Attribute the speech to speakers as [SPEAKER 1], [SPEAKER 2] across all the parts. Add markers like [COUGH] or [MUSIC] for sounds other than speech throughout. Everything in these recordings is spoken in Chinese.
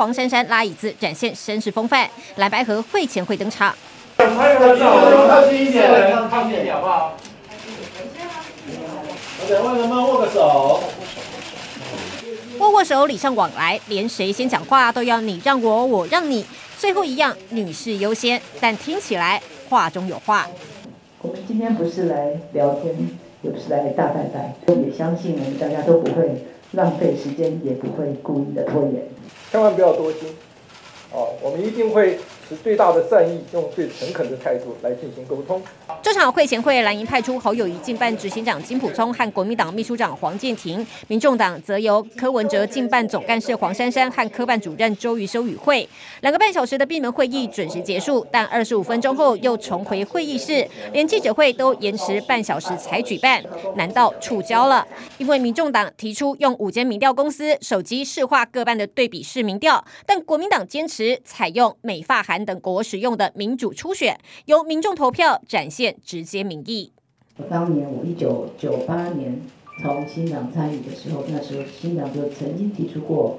[SPEAKER 1] 黄珊珊拉椅子展现绅士风范，蓝白河会前会登场。
[SPEAKER 2] 拍个照，靠近一点，靠近一点好不好？两位能不能握个手？
[SPEAKER 1] 握握手，礼尚往来，连谁先讲话都要你让我，我让你。最后一样，女士优先，但听起来话中有话。
[SPEAKER 3] 我们今天不是来聊天，也不是来大拜拜，也相信我们大家都不会浪费时间，也不会故意的拖延。
[SPEAKER 4] 千万不要多心，哦，我们一定会。是最大的善意，用最诚恳的态度来进行沟通。
[SPEAKER 1] 这场会前会，蓝营派出侯友宜竞办执行长金普聪和国民党秘书长黄健庭，民众党则由柯文哲竞办总干事黄珊珊和科办主任周瑜修与会。两个半小时的闭门会议准时结束，但二十五分钟后又重回会议室，连记者会都延迟半小时才举办。难道触礁了？因为民众党提出用五间民调公司手机市话各办的对比式民调，但国民党坚持采用美发等国使用的民主初选，由民众投票展现直接民意。
[SPEAKER 3] 当年我一九九八年从新党参与的时候，那时候新党就曾经提出过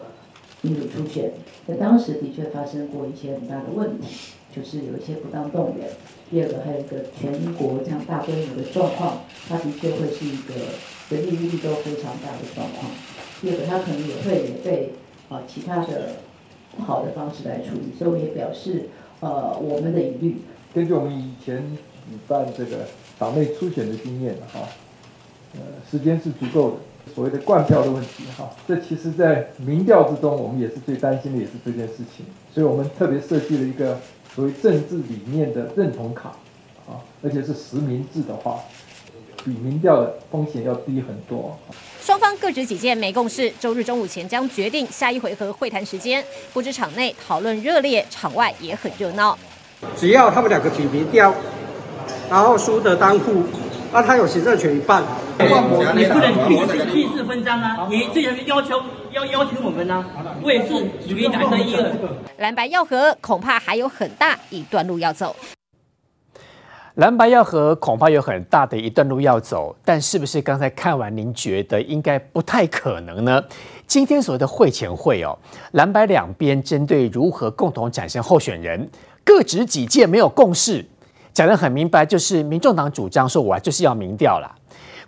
[SPEAKER 3] 民主初选，在当时的确发生过一些很大的问题，就是有一些不当动员。第二个还有一个全国这样大规模的状况，它的确会是一个人力物力都非常大的状况。第二个，它可能也会也被啊其他的好的方式来处理，所以我们也表示。呃，我们的疑虑，
[SPEAKER 4] 根据我们以前举办这个党内初选的经验哈，呃，时间是足够的。所谓的灌票的问题哈，这其实在民调之中，我们也是最担心的，也是这件事情。所以我们特别设计了一个所谓政治理念的认同卡，啊，而且是实名制的话，比民调的风险要低很多。
[SPEAKER 1] 双方各执己见，没共识。周日中午前将决定下一回合会谈时间。不知场内讨论热烈，场外也很热闹。
[SPEAKER 5] 只要他们两个比民调，然后输的当户，那他有行政权一半。
[SPEAKER 6] 你不能屁屁事分赃啊！你这样要求要要求我们呢、啊？我也是属于蓝的一个。
[SPEAKER 1] 蓝白要合，恐怕还有很大一段路要走。
[SPEAKER 7] 蓝白要和，恐怕有很大的一段路要走，但是不是刚才看完，您觉得应该不太可能呢？今天所谓的会前会哦，蓝白两边针对如何共同产生候选人，各执己见，没有共识，讲得很明白，就是民众党主张说，我就是要民调了，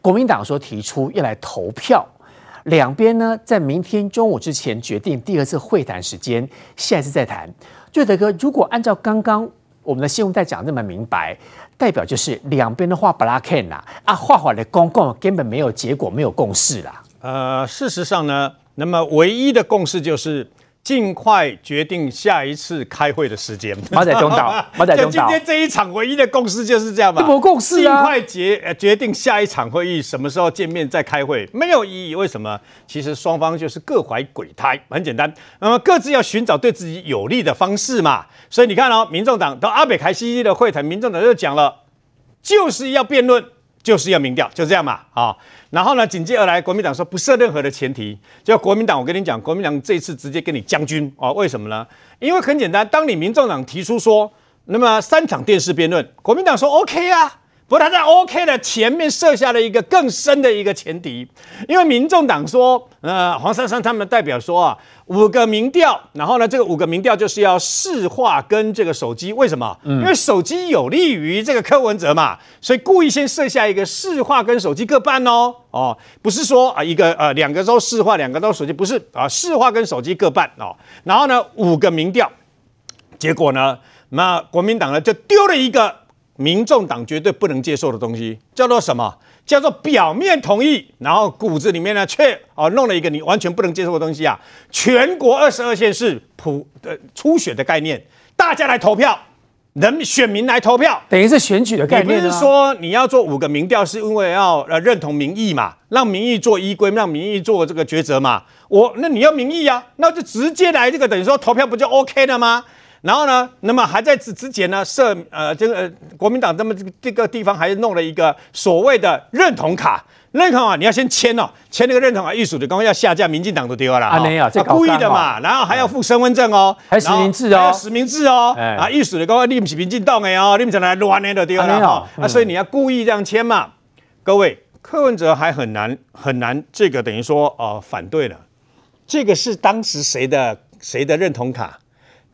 [SPEAKER 7] 国民党说提出要来投票，两边呢在明天中午之前决定第二次会谈时间，下一次再谈。瑞德哥，如果按照刚刚我们的新闻带讲那么明白。代表就是两边的话不拉肯啦，啊，画画的公共根本没有结果，没有共识啦。
[SPEAKER 8] 呃，事实上呢，那么唯一的共识就是尽快决定下一次开会的时间。
[SPEAKER 7] 马仔中岛，[LAUGHS] 马仔中岛。
[SPEAKER 8] 今天这一场唯一的共识就是这样吧？
[SPEAKER 7] 不共识啊！
[SPEAKER 8] 尽快决呃决定下一场会议什么时候见面再开会，没有意义。为什么？其实双方就是各怀鬼胎，很简单。那么各自要寻找对自己有利的方式嘛。所以你看哦，民众党到阿北凯西的会谈，民众党就讲了，就是要辩论，就是要民调，就这样嘛，啊，然后呢，紧接而来，国民党说不设任何的前提，就国民党，我跟你讲，国民党这次直接跟你将军啊，为什么呢？因为很简单，当你民众党提出说，那么三场电视辩论，国民党说 OK 啊。不过他在 OK 的前面设下了一个更深的一个前提，因为民众党说，呃，黄珊珊他们代表说啊，五个民调，然后呢，这个五个民调就是要市话跟这个手机，为什么？嗯，因为手机有利于这个柯文哲嘛，所以故意先设下一个市话跟手机各半哦，哦，不是说啊一个呃两个都市话，两个都手机，不是啊，市话跟手机各半哦，然后呢五个民调，结果呢，那国民党呢就丢了一个。民众党绝对不能接受的东西叫做什么？叫做表面同意，然后骨子里面呢却哦弄了一个你完全不能接受的东西啊！全国二十二县市普的初选的概念，大家来投票，人选民来投票，
[SPEAKER 7] 等于是选举的概念。
[SPEAKER 8] 你不是说你要做五个民调，是因为要呃认同民意嘛？让民意做依归，让民意做这个抉择嘛？我那你要民意啊，那就直接来这个等于说投票不就 OK 了吗？然后呢，那么还在之之前呢，设呃这个、呃、国民党这么这个这个地方还弄了一个所谓的认同卡，认同啊，你要先签哦，签那个认同啊，艺术的刚刚要下架，民进党都丢了啊，
[SPEAKER 7] 没有，这
[SPEAKER 8] 故意的嘛，然后还要附身份证哦，
[SPEAKER 7] 还实名制哦，
[SPEAKER 8] 还要实名制哦，啊，艺术的刚刚你不是民进党的哦，你们在那乱的都丢了哈，啊，所以你要故意这样签嘛，各位，柯文哲还很难很难，这个等于说哦、呃、反对了，这个是当时谁的？谁的认同卡？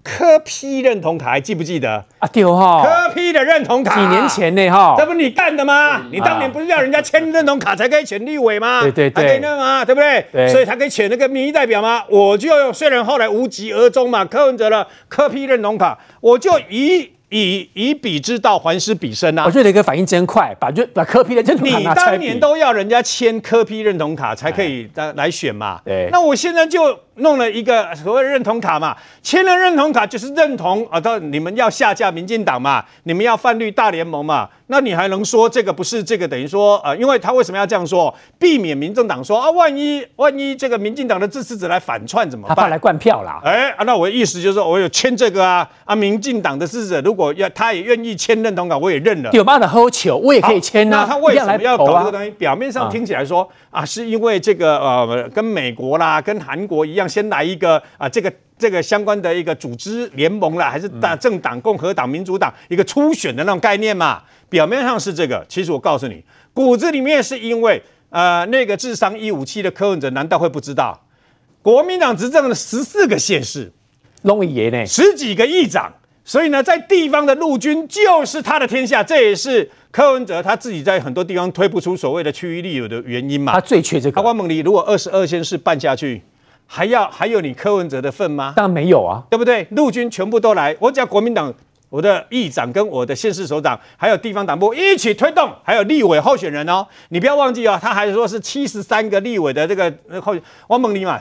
[SPEAKER 8] 柯批认同卡还记不记得
[SPEAKER 7] 啊？丢哈，
[SPEAKER 8] 柯批的认同卡
[SPEAKER 7] 几年前呢哈，
[SPEAKER 8] 这不你干的吗？你当年不是要人家签认同卡才可以选立委吗？
[SPEAKER 7] 对 [LAUGHS] 对对，
[SPEAKER 8] 可以那吗？对不对？对，所以才可以选那个民意代表吗？我就虽然后来无疾而终嘛，柯文哲的柯批认同卡，我就以。以以彼之道还施彼身啊！
[SPEAKER 7] 我觉得一个反应真快，把就把柯批的认同卡
[SPEAKER 8] 你当年都要人家签柯批认同卡才可以来来选嘛？
[SPEAKER 7] 对，
[SPEAKER 8] 那我现在就。弄了一个所谓认同卡嘛，签了认同卡就是认同啊，到你们要下架民进党嘛，你们要泛绿大联盟嘛，那你还能说这个不是这个等于说呃，因为他为什么要这样说？避免民政党说啊，万一万一这个民进党的支持者来反串怎么办？
[SPEAKER 7] 他怕来灌票啦。
[SPEAKER 8] 哎啊，那我的意思就是说我有签这个啊啊，民进党的支持者如果要他也愿意签认同卡，我也认了。
[SPEAKER 7] 有办法喝酒，我也可以签啊。
[SPEAKER 8] 那他为什么要搞这个东西？表面上听起来说啊，是因为这个呃，跟美国啦，跟韩国一样，先来一个。啊，这个这个相关的一个组织联盟了，还是大政党、共和党、民主党一个初选的那种概念嘛？表面上是这个，其实我告诉你，骨子里面是因为呃那个智商一五七的柯文哲，难道会不知道？国民党执政的十四个县市，
[SPEAKER 7] 龙爷呢，
[SPEAKER 8] 十几个议长，所以呢，在地方的陆军就是他的天下，这也是柯文哲他自己在很多地方推不出所谓的区域利有的原因嘛。
[SPEAKER 7] 他最缺这个。
[SPEAKER 8] 阿光猛如果二十二县市办下去。还要还有你柯文哲的份吗？
[SPEAKER 7] 当然没有啊，
[SPEAKER 8] 对不对？陆军全部都来，我只要国民党，我的议长跟我的县市首长，还有地方党部一起推动，还有立委候选人哦，你不要忘记哦，他还说是七十三个立委的这个候选，王猛立嘛，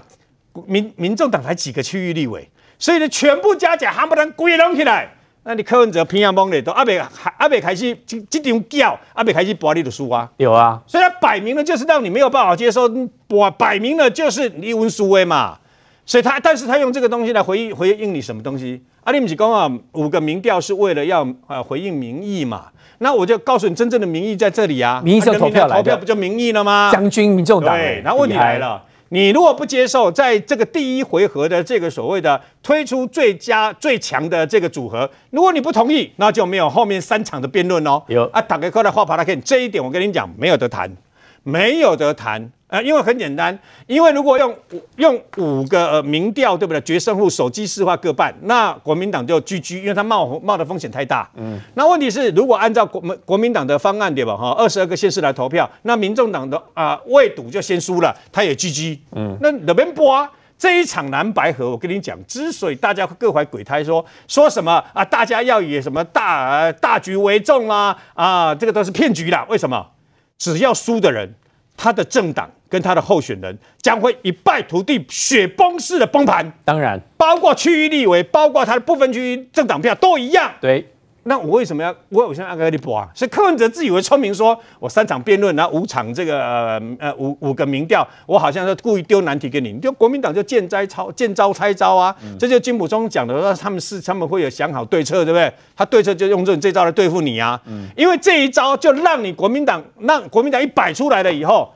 [SPEAKER 8] 民民众党才几个区域立委，所以呢，全部加起来还不能归拢起来。那你柯文哲平阳崩的都阿北阿北开始这这场叫阿北开始博你的输啊，
[SPEAKER 7] 有啊，
[SPEAKER 8] 所以他摆明了就是让你没有办法接受，我摆明了就是你文书威嘛，所以他但是他用这个东西来回应回应你什么东西？阿里姆吉讲啊，五个民调是为了要呃回应民意嘛，那我就告诉你真正的民意在这里啊，
[SPEAKER 7] 民意是投票来的，
[SPEAKER 8] 投票不就民意了吗？
[SPEAKER 7] 将军民众党，
[SPEAKER 8] 对，然后问题来了。你如果不接受，在这个第一回合的这个所谓的推出最佳最强的这个组合，如果你不同意，那就没有后面三场的辩论哦。有啊，打给过来画爬来看，这一点我跟你讲，没有得谈，没有得谈。呃，因为很简单，因为如果用用五个呃民调，对不对？决胜负手机市话各半，那国民党就 GG，因为他冒冒的风险太大。嗯，那问题是，如果按照国民国民党的方案，对吧？哈，二十二个县市来投票，那民众党的啊未赌就先输了，他也 GG。嗯，那哪边播这一场蓝白河，我跟你讲，之所以大家各怀鬼胎说，说说什么啊，大家要以什么大大局为重啦，啊，这个都是骗局啦。为什么？只要输的人。他的政党跟他的候选人将会一败涂地、雪崩式的崩盘。当然，包括区域立委，包括他的部分区域政党票都一样。对，那我为什么要我我现在要跟你播啊？是柯文哲自以为聪明说，说我三场辩论，然后五场这个呃呃五五个民调，我好像是故意丢难题给你，就国民党就见招抄见招拆招啊！嗯、这就金溥聪讲的说，他们是他们会有想好对策，对不对？他对策就用这种这招来对付你啊！嗯，因为这一招就让你国民党让国民党一摆出来了以后。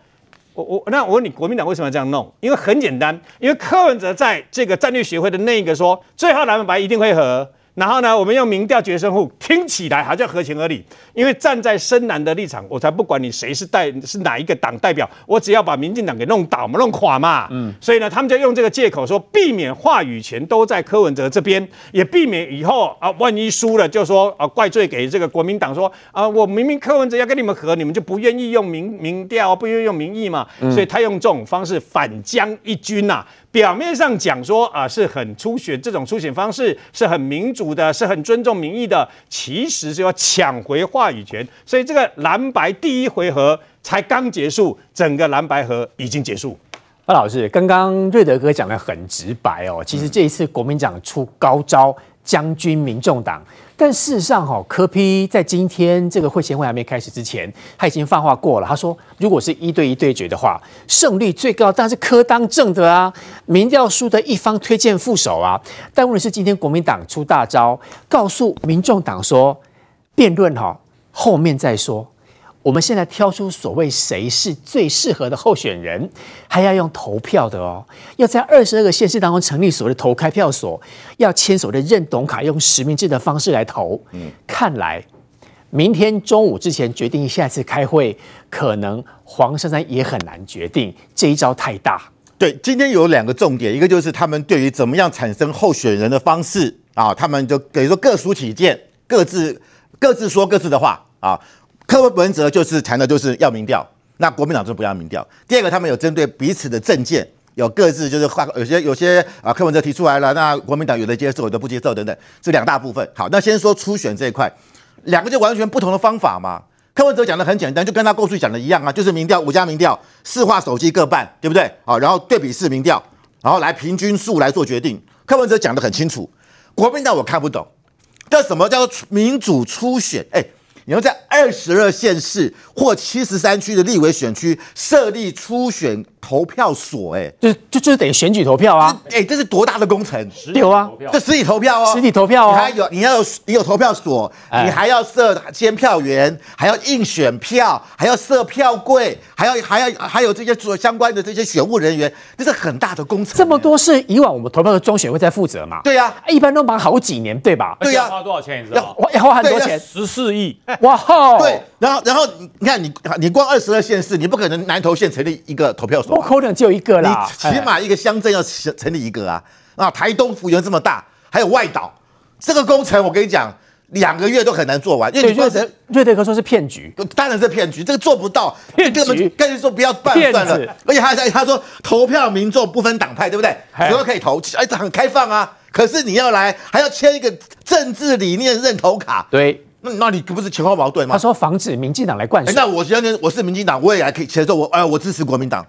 [SPEAKER 8] 我我那我问你，国民党为什么要这样弄？因为很简单，因为柯文哲在这个战略协会的那一个说，最后蓝白一定会和。然后呢，我们用民调决胜负，听起来好像合情合理。因为站在深蓝的立场，我才不管你谁是代是哪一个党代表，我只要把民进党给弄倒嘛，弄垮嘛。嗯。所以呢，他们就用这个借口说，避免话语权都在柯文哲这边，也避免以后啊，万一输了就说啊，怪罪给这个国民党说啊，我明明柯文哲要跟你们和，你们就不愿意用民民调，不愿意用民意嘛。所以他用这种方式反将一军呐、啊。表面上讲说啊，是很初选，这种初选方式是很民主的，是很尊重民意的，其实是要抢回话语权。所以这个蓝白第一回合才刚结束，整个蓝白合已经结束。
[SPEAKER 7] 那老师，刚刚瑞德哥讲的很直白哦，其实这一次国民党出高招。将军民众党，但事实上，哈，柯批在今天这个会前会还没开始之前，他已经放话过了。他说，如果是一对一对决的话，胜率最高当然是柯当政的啊，民调输的一方推荐副手啊。但问题是，今天国民党出大招，告诉民众党说，辩论哈后面再说。我们现在挑出所谓谁是最适合的候选人，还要用投票的哦，要在二十二个县市当中成立所谓的投开票所，要签署的认同卡，用实名制的方式来投。嗯，看来明天中午之前决定下次开会，可能黄珊珊也很难决定，这一招太大。
[SPEAKER 9] 对，今天有两个重点，一个就是他们对于怎么样产生候选人的方式啊，他们就等于说各抒己见，各自各自说各自的话啊。柯文哲就是谈的就是要民调，那国民党就不要民调。第二个，他们有针对彼此的政见，有各自就是话，有些有些啊，柯文哲提出来了，那国民党有的接受，有的不接受等等，这两大部分。好，那先说初选这一块，两个就完全不同的方法嘛。柯文哲讲的很简单，就跟他过去讲的一样啊，就是民调五家民调，四话手机各半，对不对？好，然后对比式民调，然后来平均数来做决定。柯文哲讲的很清楚，国民党我看不懂，这什么叫做民主初选？哎。你要在二十二县市或七十三区的立委选区设立初选投票所，哎，
[SPEAKER 7] 就就就是等于选举投票啊，
[SPEAKER 9] 哎，这是多大的工程？
[SPEAKER 7] 有啊，
[SPEAKER 9] 这实体投票哦，
[SPEAKER 7] 实体投票哦，
[SPEAKER 9] 你还有你要有你有投票所，你还要设监票员，还要印选票，还要设票柜，还要还要还有这些做相关的这些选务人员，这是很大的工程。
[SPEAKER 7] 这么多是以往我们投票的中选会在负责嘛？
[SPEAKER 9] 对呀，
[SPEAKER 7] 一般都忙好几年，对吧？
[SPEAKER 9] 对呀，
[SPEAKER 10] 花多少钱？你知道？
[SPEAKER 7] 要花很多钱，
[SPEAKER 10] 十四亿。
[SPEAKER 7] 哇吼！
[SPEAKER 9] 对，然后然后你看你你光二十二县市，你不可能南投县成立一个投票所，
[SPEAKER 7] 不可能只有一个啦。
[SPEAKER 9] 你起码一个乡镇要成成立一个啊！啊，台东幅员这么大，还有外岛，这个工程我跟你讲，两个月都很难做完。因为你说成
[SPEAKER 7] 瑞德哥说是骗局，
[SPEAKER 9] 当然是骗局，这个做不到。
[SPEAKER 7] 骗局，
[SPEAKER 9] 干脆说不要办算了。而且他他说投票民众不分党派，对不对？谁都可以投，哎，这很开放啊。可是你要来，还要签一个政治理念认同卡。
[SPEAKER 7] 对。
[SPEAKER 9] 那那你不是前后矛盾吗？
[SPEAKER 7] 他说防止民进党来灌水。
[SPEAKER 9] 那我相信我是民进党，我也来可以接受我，哎，我支持国民党，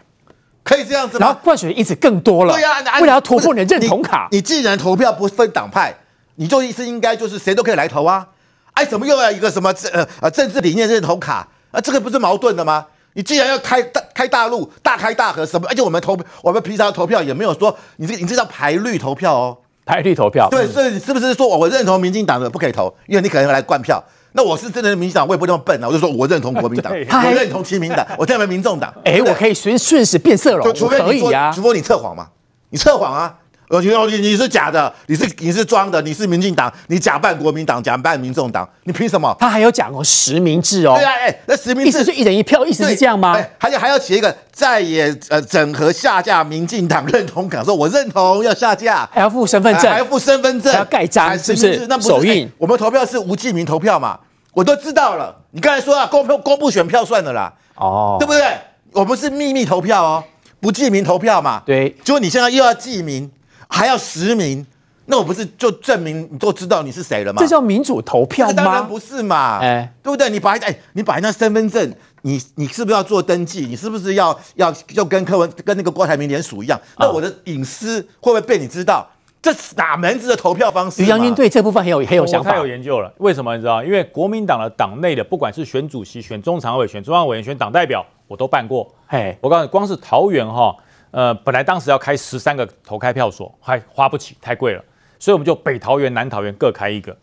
[SPEAKER 9] 可以这样子吗？
[SPEAKER 7] 然后灌水因此更多了。
[SPEAKER 9] 对呀，
[SPEAKER 7] 为了要突破你的认同卡
[SPEAKER 9] 你，你既然投票不分党派，你就意思应该就是谁都可以来投啊？哎，怎么又要一个什么政呃呃政治理念认同卡？啊，这个不是矛盾的吗？你既然要开大开大陆，大开大合什么？而且我们投我们平常投票也没有说你这你这叫排绿投票哦。
[SPEAKER 7] 排绿投票，
[SPEAKER 9] 对，所以是不是说我认同民进党的不可以投，因为你可能会来灌票？那我是真的民进党，我也不那么笨啊，我就说我认同国民党，我认同亲民党，[LAUGHS] 我认为民众党。
[SPEAKER 7] 哎，我可以随顺势变色龙，
[SPEAKER 9] 除非你啊，除非你测谎嘛，你测谎啊。我觉得你你是假的，你是你是装的，你是民进党，你假扮国民党，假扮民众党，你凭什么？
[SPEAKER 7] 他还有讲哦，实名制哦。
[SPEAKER 9] 对啊，哎，那实名制
[SPEAKER 7] 意思是一人一票，意思是这样吗？
[SPEAKER 9] 还有还要写一个再也呃整合下架民进党认同感，说我认同要下架，
[SPEAKER 7] 还要附身份证，
[SPEAKER 9] 还要附身份证，
[SPEAKER 7] 还要盖章，是不是？
[SPEAKER 9] 那不是
[SPEAKER 7] 手印。
[SPEAKER 9] 我们投票是无记名投票嘛，我都知道了。你刚才说啊，公票公布选票算了啦，哦，对不对？我们是秘密投票哦，不记名投票嘛。
[SPEAKER 7] 对，
[SPEAKER 9] 结果你现在又要记名。还要实名，那我不是就证明你都知道你是谁了吗？
[SPEAKER 7] 这叫民主投票吗？
[SPEAKER 9] 当然不是嘛，哎，对不对？你把哎，你把那身份证，你你是不是要做登记？你是不是要要就跟柯文跟那个郭台铭联署一样？那我的隐私会不会被你知道？这是哪门子的投票方式？
[SPEAKER 7] 于将军对这部分很有很有想法，
[SPEAKER 10] 太有研究了。为什么你知道？因为国民党的党内的，不管是选主席、选中常委、选中央委员、选党代表，我都办过。嘿，我告诉你，光是桃园哈。呃，本来当时要开十三个投开票所，还花不起，太贵了，所以我们就北桃园、南桃园各开一个。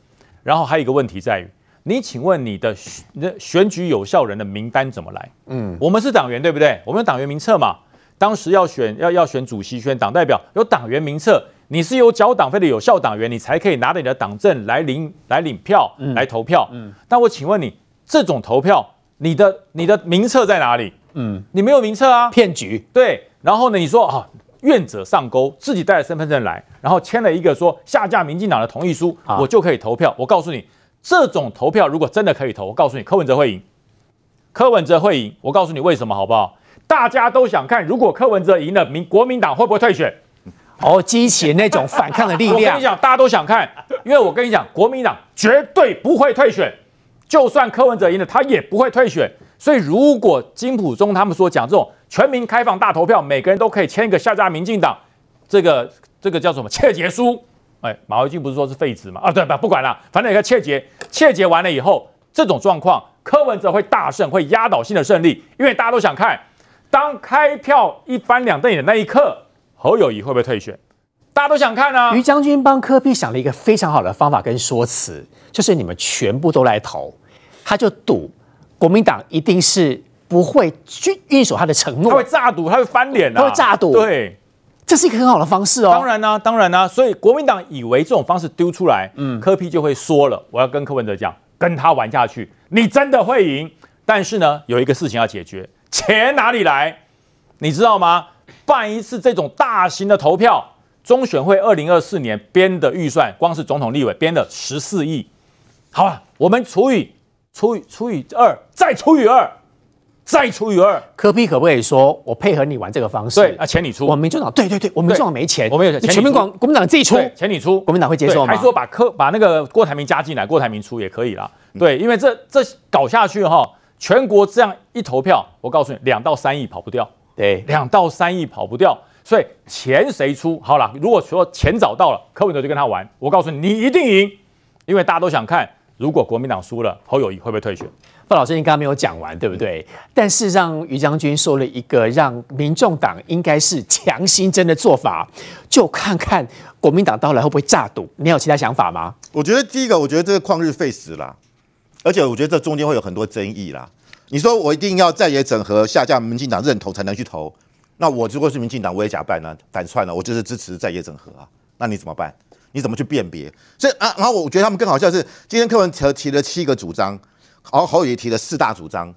[SPEAKER 10] 然后还有一个问题在于，你请问你的选举有效人的名单怎么来？嗯，我们是党员对不对？我们有党员名册嘛。当时要选要要选主席、选党代表，有党员名册，你是有缴党费的有效党员，你才可以拿着你的党证来领来领票、嗯、来投票。嗯，那我请问你，这种投票，你的你的名册在哪里？嗯，你没有名册啊，
[SPEAKER 7] 骗局。
[SPEAKER 10] 对。然后呢？你说啊，愿者上钩，自己带着身份证来，然后签了一个说下架民进党的同意书，啊、我就可以投票。我告诉你，这种投票如果真的可以投，我告诉你，柯文哲会赢，柯文哲会赢。我告诉你为什么好不好？大家都想看，如果柯文哲赢了，民国民党会不会退选？
[SPEAKER 7] 哦，激起那种反抗的力量。[LAUGHS]
[SPEAKER 10] 我跟你讲，大家都想看，因为我跟你讲，国民党绝对不会退选，就算柯文哲赢了，他也不会退选。所以，如果金溥中他们说讲这种全民开放大投票，每个人都可以签一个下架民进党，这个这个叫什么切结书？哎，马维骏不是说是废纸吗？啊，对吧？不管了，反正一个切结，切结完了以后，这种状况，柯文哲会大胜，会压倒性的胜利，因为大家都想看，当开票一翻两瞪眼的那一刻，侯友谊会不会退选？大家都想看啊。
[SPEAKER 7] 于将军帮柯 P 想了一个非常好的方法跟说辞，就是你们全部都来投，他就赌。国民党一定是不会去遵守他的承诺，
[SPEAKER 10] 他会炸赌，他会翻脸啊，
[SPEAKER 7] 他会炸赌。
[SPEAKER 10] 对，
[SPEAKER 7] 这是一个很好的方式哦。
[SPEAKER 10] 当然呢、啊，当然呢、啊，所以国民党以为这种方式丢出来，嗯，柯 P 就会说了，我要跟柯文哲讲，跟他玩下去，你真的会赢。但是呢，有一个事情要解决，钱哪里来？你知道吗？办一次这种大型的投票，中选会二零二四年编的预算，光是总统立委编的十四亿。好啊，我们除以除以除以二，再除以二。再除以二，
[SPEAKER 7] 柯 P 可不可以说我配合你玩这个方式？
[SPEAKER 10] 对啊，钱你出。
[SPEAKER 7] 我们民进党，对对对，我们民进党没钱，
[SPEAKER 10] 我们有钱，
[SPEAKER 7] 全民广国民党自己出，
[SPEAKER 10] 钱你出，
[SPEAKER 7] 国民党会接受吗？
[SPEAKER 10] 还说把柯把那个郭台铭加进来，郭台铭出也可以啦。对，因为这这搞下去哈，全国这样一投票，我告诉你，两到三亿跑不掉。
[SPEAKER 7] 对，
[SPEAKER 10] 两到三亿跑不掉，所以钱谁出？好了，如果说钱找到了，柯文哲就跟他玩。我告诉你，你一定赢，因为大家都想看，如果国民党输了，侯友谊会不会退选？
[SPEAKER 7] 傅老师，你刚刚没有讲完，对不对？但事实上，于将军说了一个让民众党应该是强心针的做法，就看看国民党到来会不会炸赌。你有其他想法吗？
[SPEAKER 9] 我觉得第一个，我觉得这个旷日费时啦，而且我觉得这中间会有很多争议啦。你说我一定要在野整合下架民进党认同才能去投，那我如果是民进党，我也假扮呢，反串了，我就是支持在野整合啊。那你怎么办？你怎么去辨别？所以啊，然后我觉得他们更好笑是，今天柯文哲提了七个主张。好，侯友提了四大主张，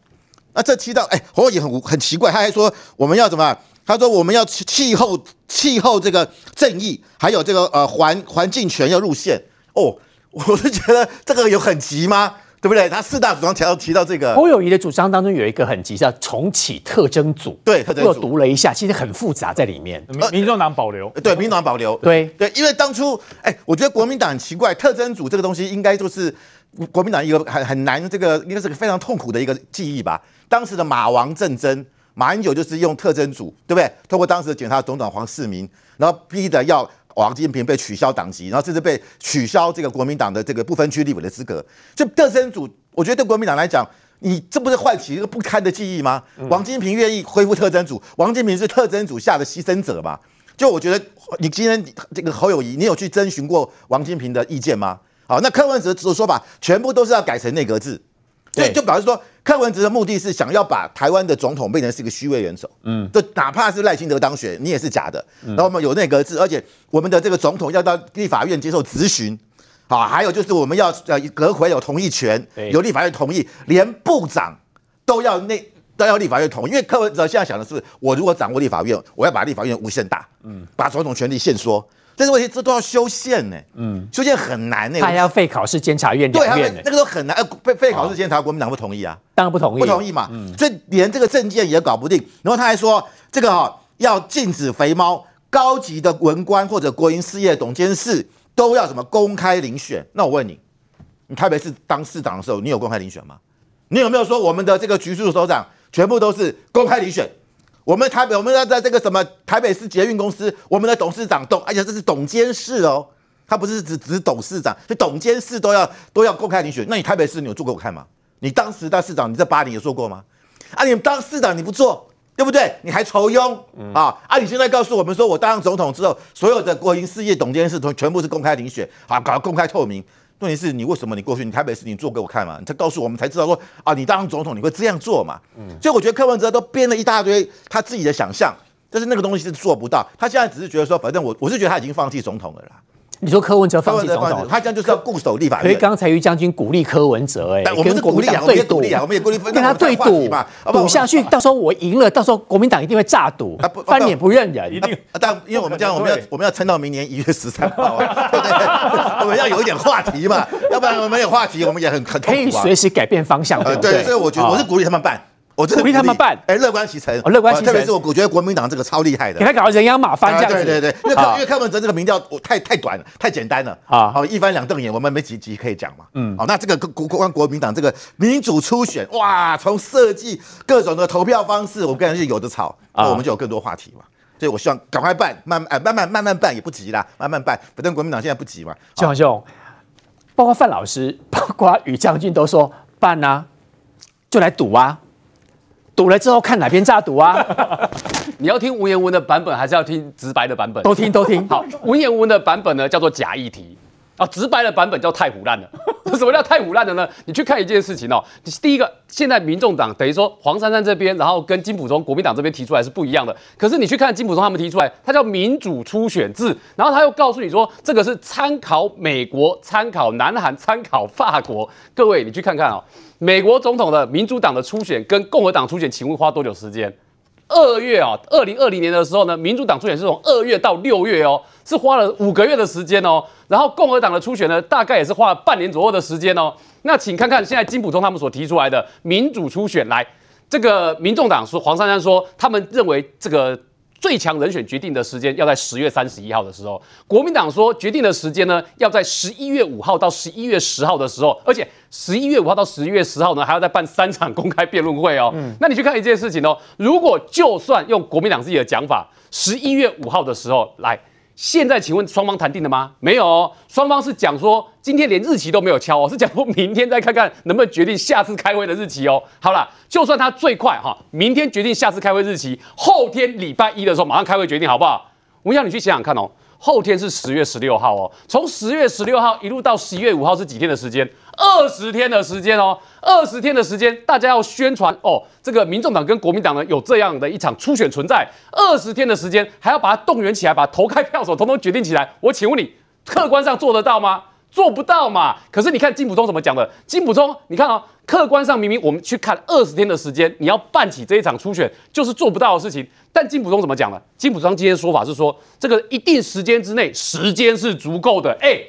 [SPEAKER 9] 那这七道，哎，侯友很很奇怪，他还说我们要怎么？他说我们要气候气候这个正义，还有这个呃环环境权要入宪哦，[LAUGHS] 我是觉得这个有很急吗？对不对？他四大主张提到提到这个，
[SPEAKER 7] 侯友谊的主张当中有一个很急，叫重启特征组。
[SPEAKER 9] 对，特征组
[SPEAKER 7] 我读了一下，其实很复杂在里面。
[SPEAKER 10] 民民众党保留，
[SPEAKER 9] 对，民众党保留，
[SPEAKER 7] 对
[SPEAKER 9] 对，因为当初，哎，我觉得国民党很奇怪，特征组这个东西应该就是。国民党一个很很难，这个应该是个非常痛苦的一个记忆吧。当时的马王政争，马英九就是用特征组，对不对？通过当时的检察总长黄世明，然后逼的要王金平被取消党籍，然后甚至被取消这个国民党的这个不分区立委的资格。就特侦组，我觉得对国民党来讲，你这不是唤起一个不堪的记忆吗？王金平愿意恢复特侦组，王金平是特侦组下的牺牲者嘛？就我觉得，你今天这个侯友谊，你有去征询过王金平的意见吗？好，那柯文哲的说法全部都是要改成内阁制，对，就表示说柯文哲的目的是想要把台湾的总统变成是一个虚位元首，嗯，就哪怕是赖清德当选，你也是假的。然后我们有内阁制，而且我们的这个总统要到立法院接受质询，好，还有就是我们要呃阁揆有同意权，有立法院同意，连部长都要内都要立法院同意，因为柯文哲现在想的是，我如果掌握立法院，我要把立法院无限大，嗯，把总统权力限缩。这个问题，这都要修宪呢，嗯，修宪很难呢。
[SPEAKER 7] 他还要废考试监察院对院，
[SPEAKER 9] 那个都很难。呃，废废考试监察，国民党不同意啊？
[SPEAKER 7] 当然不同意，
[SPEAKER 9] 不同意嘛。嗯，所以连这个政见也搞不定。然后他还说，这个哈要禁止肥猫，高级的文官或者国营事业董监事都要什么公开遴选？那我问你，你台北市当市长的时候，你有公开遴选吗？你有没有说我们的这个局处首长全部都是公开遴选？我们台北，我们要在这个什么台北市捷运公司，我们的董事长董，而且这是董监事哦，他不是只只董事长，就董监事都要都要公开遴选。那你台北市你有做给我看吗？你当时当市长，你在巴黎有做过吗？啊，你当市长你不做，对不对？你还酬庸啊？啊，你现在告诉我们说我当上总统之后，所有的国营事业董监事都全部是公开遴选，啊，搞公开透明。问题是你为什么你过去你台北市你做给我看嘛？你才告诉我们才知道说啊，你当总统你会这样做嘛？嗯，所以我觉得柯文哲都编了一大堆他自己的想象，但是那个东西是做不到。他现在只是觉得说，反正我我是觉得他已经放弃总统了啦。
[SPEAKER 7] 你说柯文哲放弃总统，
[SPEAKER 9] 他这样就是要固守立法院。
[SPEAKER 7] 所以刚才于将军鼓励柯文哲，哎，
[SPEAKER 9] 我们是鼓励啊，我们也鼓励啊，我们也鼓励
[SPEAKER 7] 跟他对赌嘛，赌下去，到时候我赢了，到时候国民党一定会炸赌，翻脸不认人，
[SPEAKER 10] 一定。
[SPEAKER 9] 但因为我们这样，我们要我们要撑到明年一月十三号，[LAUGHS] 对不对？我们要有一点话题嘛，要不然我们没有话题，我们也很很
[SPEAKER 7] 可以随时改变方向，对不对？
[SPEAKER 9] 所以我觉得我是鼓励他们办。我鼓
[SPEAKER 7] 励他们办，
[SPEAKER 9] 哎，乐观其成，
[SPEAKER 7] 乐观其成。
[SPEAKER 9] 特别是我，我觉得国民党这个超厉害的，
[SPEAKER 7] 给他搞人仰马翻这样子。
[SPEAKER 9] 对对对，因为因为柯文哲这个民调太太短了，太简单了啊。好，一翻两瞪眼，我们没几集可以讲嘛。嗯，好，那这个国国国民党这个民主初选，哇，从设计各种的投票方式，我个人是有的吵，那我们就有更多话题嘛。所以我希望赶快办，慢哎慢慢慢慢办也不急啦，慢慢办，反正国民党现在不急嘛。
[SPEAKER 7] 建华兄，包括范老师，包括于将军都说办啊，就来赌啊。赌了之后看哪边诈赌啊？[LAUGHS]
[SPEAKER 11] 你要听文言文的版本，还是要听直白的版本？
[SPEAKER 7] 都听都听。
[SPEAKER 11] 好，文言文的版本呢叫做假议题啊，直白的版本叫太胡烂了。[LAUGHS] 什么叫太胡烂的呢？你去看一件事情哦，第一个，现在民众党等于说黄珊珊这边，然后跟金溥聪国民党这边提出来是不一样的。可是你去看金溥聪他们提出来，他叫民主初选制，然后他又告诉你说这个是参考美国、参考南韩、参考法国。各位，你去看看哦。美国总统的民主党的初选跟共和党初选，请问花多久时间？二月啊，二零二零年的时候呢，民主党初选是从二月到六月哦，是花了五个月的时间哦。然后共和党的初选呢，大概也是花了半年左右的时间哦。那请看看现在金溥聪他们所提出来的民主初选，来，这个民众党说黄珊珊说，他们认为这个。最强人选决定的时间要在十月三十一号的时候，国民党说决定的时间呢要在十一月五号到十一月十号的时候，而且十一月五号到十一月十号呢还要再办三场公开辩论会哦。嗯，那你去看一件事情哦，如果就算用国民党自己的讲法，十一月五号的时候来。现在请问双方谈定了吗？没有哦，双方是讲说今天连日期都没有敲哦，是讲说明天再看看能不能决定下次开会的日期哦。好了，就算他最快哈，明天决定下次开会日期，后天礼拜一的时候马上开会决定好不好？我要你去想想看哦。后天是十月十六号哦，从十月十六号一路到十一月五号是几天的时间？二十天的时间哦，二十天的时间，大家要宣传哦，这个民众党跟国民党呢有这样的一场初选存在，二十天的时间还要把它动员起来，把投开票所统统决定起来。我请问你，客观上做得到吗？做不到嘛。可是你看金普通怎么讲的？金普通，你看哦。客观上明明我们去看二十天的时间，你要办起这一场初选就是做不到的事情。但金普通怎么讲呢？金普通今天的说法是说，这个一定时间之内时间是足够的。哎，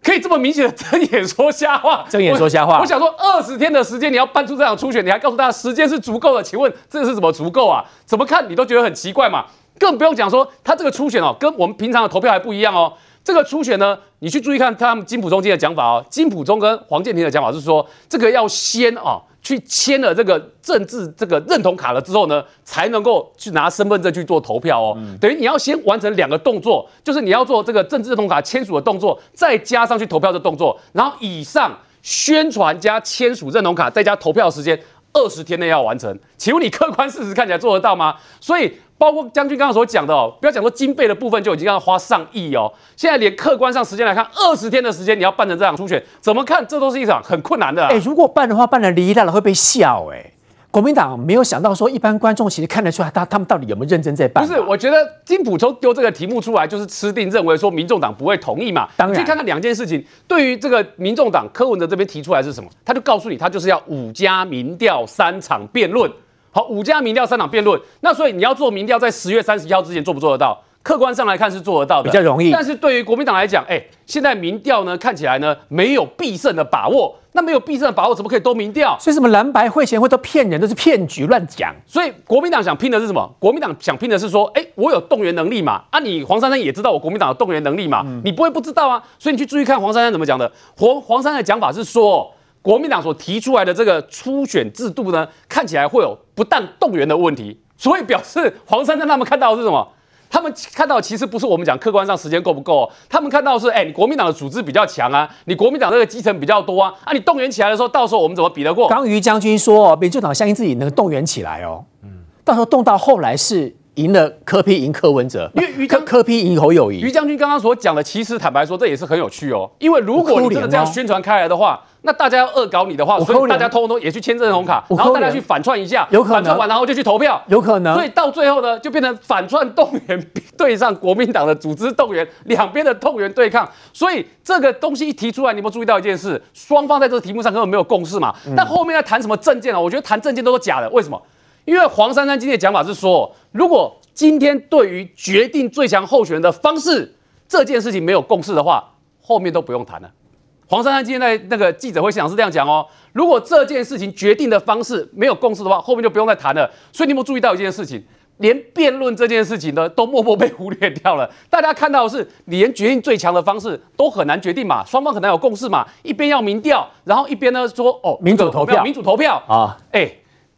[SPEAKER 11] 可以这么明显的睁眼说瞎话？睁眼说瞎话？我，我想说，二十天的时间你要办出这场初选，你还告诉大家时间是足够的？请问这是怎么足够啊？怎么看你都觉得很奇怪嘛？更不用讲说他这个初选哦，跟我们平常的投票还不一样哦。这个初选呢，你去注意看他们金普中今天的讲法哦。金普中跟黄建平的讲法是说，这个要先啊去签了这个政治这个认同卡了之后呢，才能够去拿身份证去做投票哦。嗯、等于你要先完成两个动作，就是你要做这个政治认同卡签署的动作，再加上去投票的动作，然后以上宣传加签署认同卡，再加投票时间二十天内要完成。请问你客观事实看起来做得到吗？所以。包括将军刚刚所讲的哦，不要讲说经费的部分就已经要花上亿哦，现在连客观上时间来看，二十天的时间你要办成这场初选，怎么看这都是一场很困难的。
[SPEAKER 7] 哎，如果办的话，办的离大了会被笑哎。国民党没有想到说，一般观众其实看得出来，他他们到底有没有认真在办？
[SPEAKER 11] 不是，我觉得金普聪丢这个题目出来，就是吃定认为说民众党不会同意嘛。当然，去看看两件事情，对于这个民众党柯文哲这边提出来是什么，他就告诉你，他就是要五家民调三场辩论。好，五家民调三场辩论，那所以你要做民调，在十月三十一号之前做不做得到？客观上来看是做得到的，
[SPEAKER 7] 比较容易。
[SPEAKER 11] 但是对于国民党来讲，哎、欸，现在民调呢看起来呢没有必胜的把握，那没有必胜的把握，怎么可以都民调？
[SPEAKER 7] 所以什么蓝白会前会都骗人，都是骗局乱讲。
[SPEAKER 11] 所以国民党想拼的是什么？国民党想拼的是说，哎、欸，我有动员能力嘛？啊，你黄珊珊也知道我国民党有动员能力嘛？嗯、你不会不知道啊？所以你去注意看黄珊珊怎么讲的。黄黄珊珊的讲法是说。国民党所提出来的这个初选制度呢，看起来会有不当动员的问题，所以表示黄珊珊他们看到的是什么？[LAUGHS] 他们看到其实不是我们讲客观上时间够不够，他们看到是，哎，你国民党的组织比较强啊，你国民党这个基层比较多啊，啊，你动员起来的时候，到时候我们怎么比得过？
[SPEAKER 7] 刚于将军说，民进党相信自己能动员起来哦，嗯，到时候动到后来是。赢了柯批赢柯文哲，因为于柯柯批赢侯友谊。
[SPEAKER 11] 于将军刚刚所讲的，其实坦白说，这也是很有趣哦。因为如果你真的这样宣传开来的话，那大家要恶搞你的话，所以大家通通也去签这张红卡，然后大家去反串一下，有可能反串完然后就去投票，
[SPEAKER 7] 有可能。
[SPEAKER 11] 所以到最后呢，就变成反串动员 [LAUGHS] 对上国民党的组织动员，两边的动员对抗。所以这个东西一提出来，你有没有注意到一件事？双方在这个题目上根本没有共识嘛。但后面在谈什么政见啊？我觉得谈政见都是假的。为什么？因为黄珊珊今天的讲法是说，如果今天对于决定最强候选人的方式这件事情没有共识的话，后面都不用谈了。黄珊珊今天在那个记者会现场是这样讲哦，如果这件事情决定的方式没有共识的话，后面就不用再谈了。所以你有没有注意到一件事情？连辩论这件事情呢，都默默被忽略掉了。大家看到的是，连决定最强的方式都很难决定嘛，双方很难有共识嘛。一边要民调，然后一边呢说哦，
[SPEAKER 7] 民主投票，
[SPEAKER 11] 民主投票啊，哎。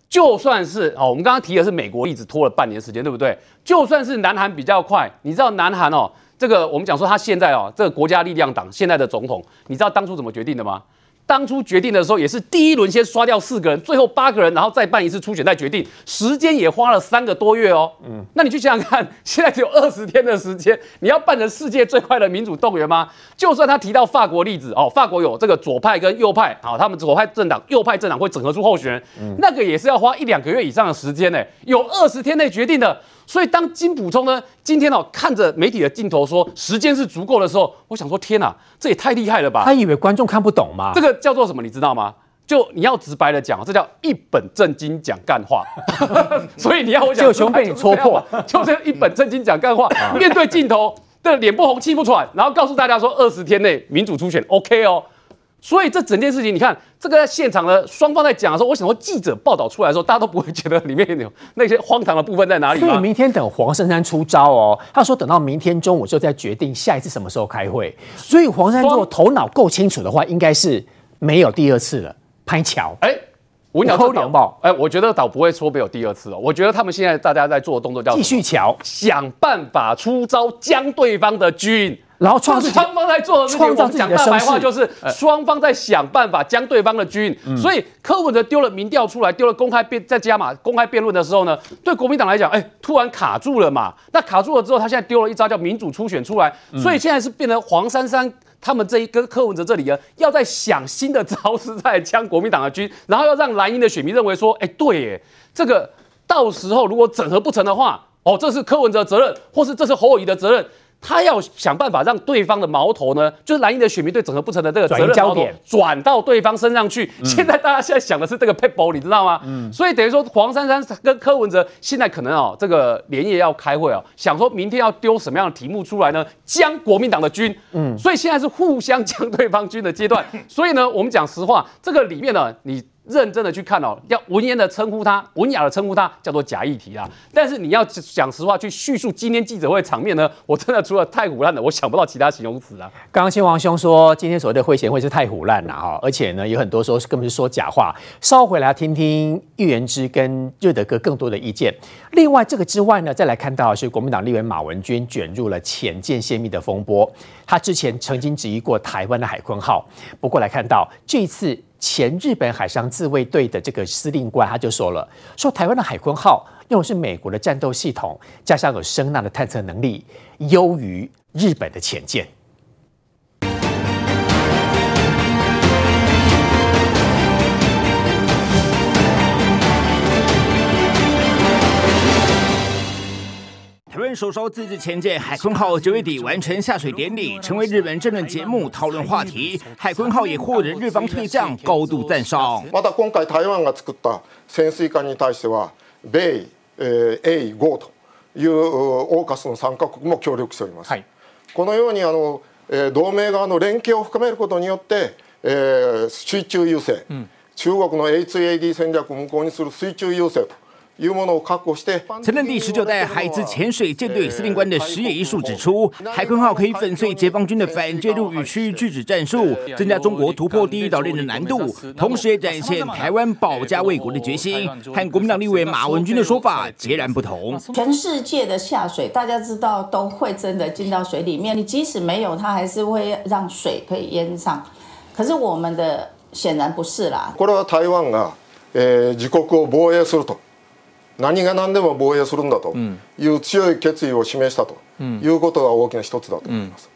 [SPEAKER 11] 就算是哦，我们刚刚提的是美国一直，拖了半年时间，对不对？就算是南韩比较快，你知道南韩哦，这个我们讲说他现在哦，这个国家力量党现在的总统，你知道当初怎么决定的吗？当初决定的时候也是第一轮先刷掉四个人，最后八个人，然后再办一次初选再决定，时间也花了三个多月哦。嗯，那你去想想看，[LAUGHS] 现在只有二十天的时间，你要办成世界最快的民主动员吗？就算他提到法国例子哦，法国有这个左派跟右派，好，他们左派政党、右派政党会整合出候选人，嗯，那个也是要花一两个月以上的时间呢，有二十天内决定的。所以当金普聪呢今天哦看着媒体的镜头说时间是足够的时候，我想说天哪，这也太厉害了吧？
[SPEAKER 7] 他以为观众看不懂吗？
[SPEAKER 11] 这个叫做什么？你知道吗？就你要直白的讲，这叫一本正经讲干话。[LAUGHS] 所以你要我讲，
[SPEAKER 7] 就熊被你戳破，
[SPEAKER 11] 就是一本正经讲干话，面对镜头的脸不红气不喘，然后告诉大家说二十天内民主初选 OK 哦。所以这整件事情，你看这个在现场的双方在讲的时候，我想说记者报道出来的时候，大家都不会觉得里面有那些荒唐的部分在哪里。
[SPEAKER 7] 所以明天等黄珊珊出招哦，他说等到明天中午就再决定下一次什么时候开会。所以黄珊珊如果头脑够清楚的话，应该是没有第二次了。拍桥，
[SPEAKER 11] 哎，我跟你讲，两报，哎，我觉得倒不会说没有第二次哦。我觉得他们现在大家在做的动作叫
[SPEAKER 7] 继续桥，
[SPEAKER 11] 想办法出招将对方的军。
[SPEAKER 7] 然后创
[SPEAKER 11] 双方在做的事情，讲大白话就是双方在想办法将对方的军。所以柯文哲丢了民调出来，丢了公开辩在加码公开辩论的时候呢，对国民党来讲，哎，突然卡住了嘛。那卡住了之后，他现在丢了一招叫民主初选出来，所以现在是变成黄珊珊他们这一跟柯文哲这里呢，要在想新的招式在将国民党的军，然后要让蓝营的选民认为说，哎，对耶，这个到时候如果整合不成的话，哦，这是柯文哲的责任，或是这是侯友宜的责任。他要想办法让对方的矛头呢，就是蓝营的选民对整合不成的这个责任焦点转到对方身上去。现在大家现在想的是这个撇步，你知道吗？嗯，所以等于说黄珊珊跟柯文哲现在可能哦，这个连夜要开会哦，想说明天要丢什么样的题目出来呢？将国民党的军，嗯，所以现在是互相将对方军的阶段。[LAUGHS] 所以呢，我们讲实话，这个里面呢，你。认真的去看哦，要文言的称呼他，文雅的称呼他，叫做假议题啦。但是你要讲实话去叙述今天记者会场面呢，我真的除了太唬烂了，我想不到其他形容词啊。
[SPEAKER 7] 刚刚亲王兄说今天所谓的会前会是太唬烂了哈，而且呢有很多说根本是说假话。稍回来听听玉元之跟瑞德哥更多的意见。另外这个之外呢，再来看到是国民党立委马文君卷入了潜舰泄密的风波。他之前曾经质疑过台湾的海坤号，不过来看到这次。前日本海上自卫队的这个司令官他就说了，说台湾的海鲲号用的是美国的战斗系统，加上有声纳的探测能力，优于日本的潜舰。
[SPEAKER 12] 台湾首艘自制潜舰海鲲号九月底完成下水典礼，成为日本政论节目讨论话题。海鲲号也获得日方退将高度赞赏。
[SPEAKER 13] また今回台湾が作った潜水舰に対しては米、えー、英、豪というオーカスの三カ国も协力しております。はい、このようにあの、えー、同盟侧の连携を深めることによって、えー、水中优势、嗯、中国の H2AD 戦略を无効にする水中优势と。
[SPEAKER 12] 曾任第十九代海自潜水舰队司令官的矢野一树指出，海鲲号可以粉碎解放军的反介入与区域拒止战术，增加中国突破第一岛链的难度，同时也展现台湾保家卫国的决心。和国民党立委马文君的说法截然不同。
[SPEAKER 14] 全世界的下水，大家知道都会真的进到水里面，你即使没有，它还是会让水可以淹上。可是我们的显然不是啦。
[SPEAKER 13] これは台湾が、えー、自国を防卫すると。 何が何でも防卫するんだという强い决意を示したということが大きな一つだと思います。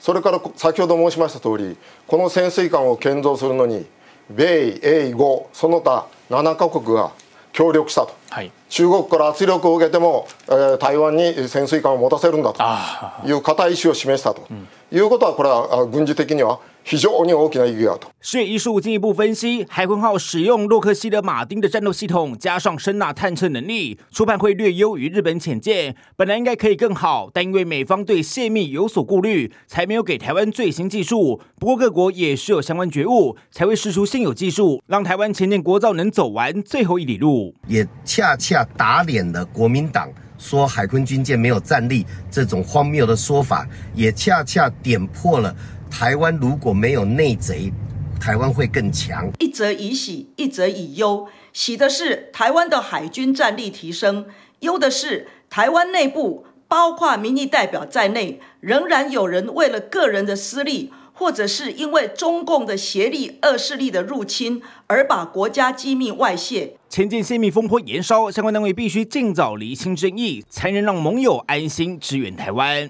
[SPEAKER 13] それから先ほど申しました通り、この潜水舰を建造するのに米、英、豪その他7カ国が协力したと、はい、中国から圧力を受けても、えー、台湾に潜水舰を持たせるんだという固い意思を示したということはこれは军事的には非常に大きな意义があると。
[SPEAKER 12] 矢野一树进一步分析，海鲲号使用洛克希德马丁的战斗系统，加上声纳探测能力，初判会略优于日本潜舰。本来应该可以更好，但因为美方对泄密有所顾虑，才没有给台湾最新技术。不过各国也是有相关觉悟，才会释出现有技术，让台湾潜舰国造能走完最后一里路。
[SPEAKER 15] 也恰恰打脸了国民党 说海鲲军舰没有战力这种荒谬的说法，也恰恰点破了。台湾如果没有内贼，台湾会更强。
[SPEAKER 16] 一则以喜，一则以忧。喜的是台湾的海军战力提升，忧的是台湾内部，包括民意代表在内，仍然有人为了个人的私利，或者是因为中共的协力、恶势力的入侵，而把国家机密外泄。
[SPEAKER 12] 前进泄密风波延烧，相关单位必须尽早厘清争议，才能让盟友安心支援台湾。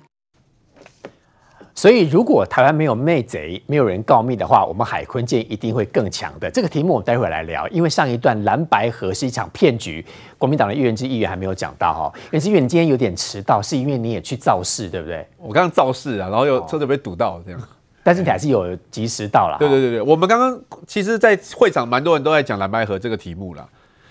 [SPEAKER 7] 所以，如果台湾没有内贼，没有人告密的话，我们海鲲舰一定会更强的。这个题目我们待会来聊，因为上一段蓝白河是一场骗局。国民党的议员之议员还没有讲到哈，元之议员你今天有点迟到，是因为你也去造势，对不对？
[SPEAKER 17] 我刚刚造势啊，然后又车子被堵到，这样。
[SPEAKER 7] 但是你还是有及时到了。
[SPEAKER 17] 对对对对，我们刚刚其实，在会场蛮多人都在讲蓝白合这个题目了。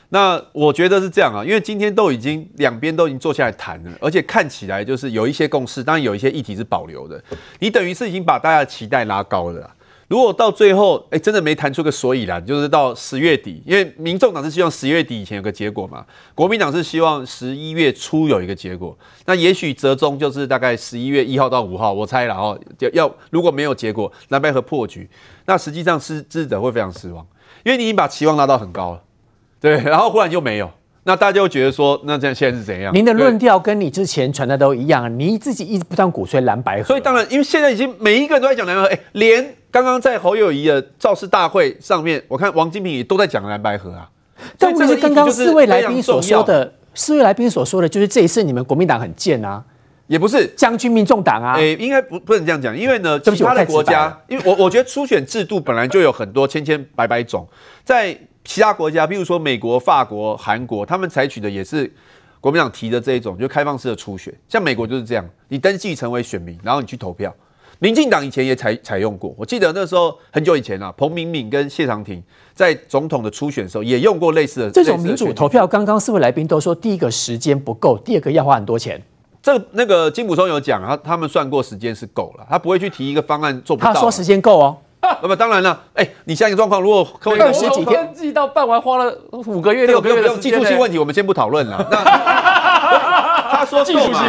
[SPEAKER 17] 那我觉得是这样啊，因为今天都已经两边都已经坐下来谈了，而且看起来就是有一些共识，当然有一些议题是保留的。你等于是已经把大家的期待拉高了。如果到最后，哎，真的没谈出个所以然，就是到十月底，因为民众党是希望十月底以前有个结果嘛，国民党是希望十一月初有一个结果。那也许折中就是大概十一月一号到五号，我猜了哦。要要如果没有结果，蓝白合破局，那实际上是支持者会非常失望，因为你已经把期望拉到很高了。对，然后忽然就没有，那大家会觉得说，那这样现在是怎样？
[SPEAKER 7] 您的论调跟你之前传的都一样，你自己一直不断鼓吹蓝白合，
[SPEAKER 17] 所以当然，因为现在已经每一个人都在讲蓝白合，哎，连刚刚在侯友宜的造势大会上面，我看王金平也都在讲蓝白河啊。
[SPEAKER 7] 但问题是，刚刚四位来宾所说的，四位来宾所说的就是这一次你们国民党很贱啊，
[SPEAKER 17] 也不是
[SPEAKER 7] 将军民众党啊，
[SPEAKER 17] 哎，应该不不能这样讲，因为呢，其他的国家，因为我我觉得初选制度本来就有很多千千百百种，在。其他国家，比如说美国、法国、韩国，他们采取的也是国民党提的这一种，就开放式的初选。像美国就是这样，你登记成为选民，然后你去投票。民进党以前也采采用过，我记得那时候很久以前啊，彭明敏跟谢长廷在总统的初选的时候也用过类似的
[SPEAKER 7] 这种民主投票。刚刚四位来宾都说，第一个时间不够，第二个要花很多钱。
[SPEAKER 17] 这那个金溥聪有讲，啊他们算过时间是够了，他不会去提一个方案做不到。
[SPEAKER 7] 他说时间够哦。
[SPEAKER 17] 那么当然了，哎，你下一个状况，如果
[SPEAKER 11] 二十几天登记到办完花了五个月六个月，
[SPEAKER 17] 不用技术性问题，我们先不讨论了。那他说技术性问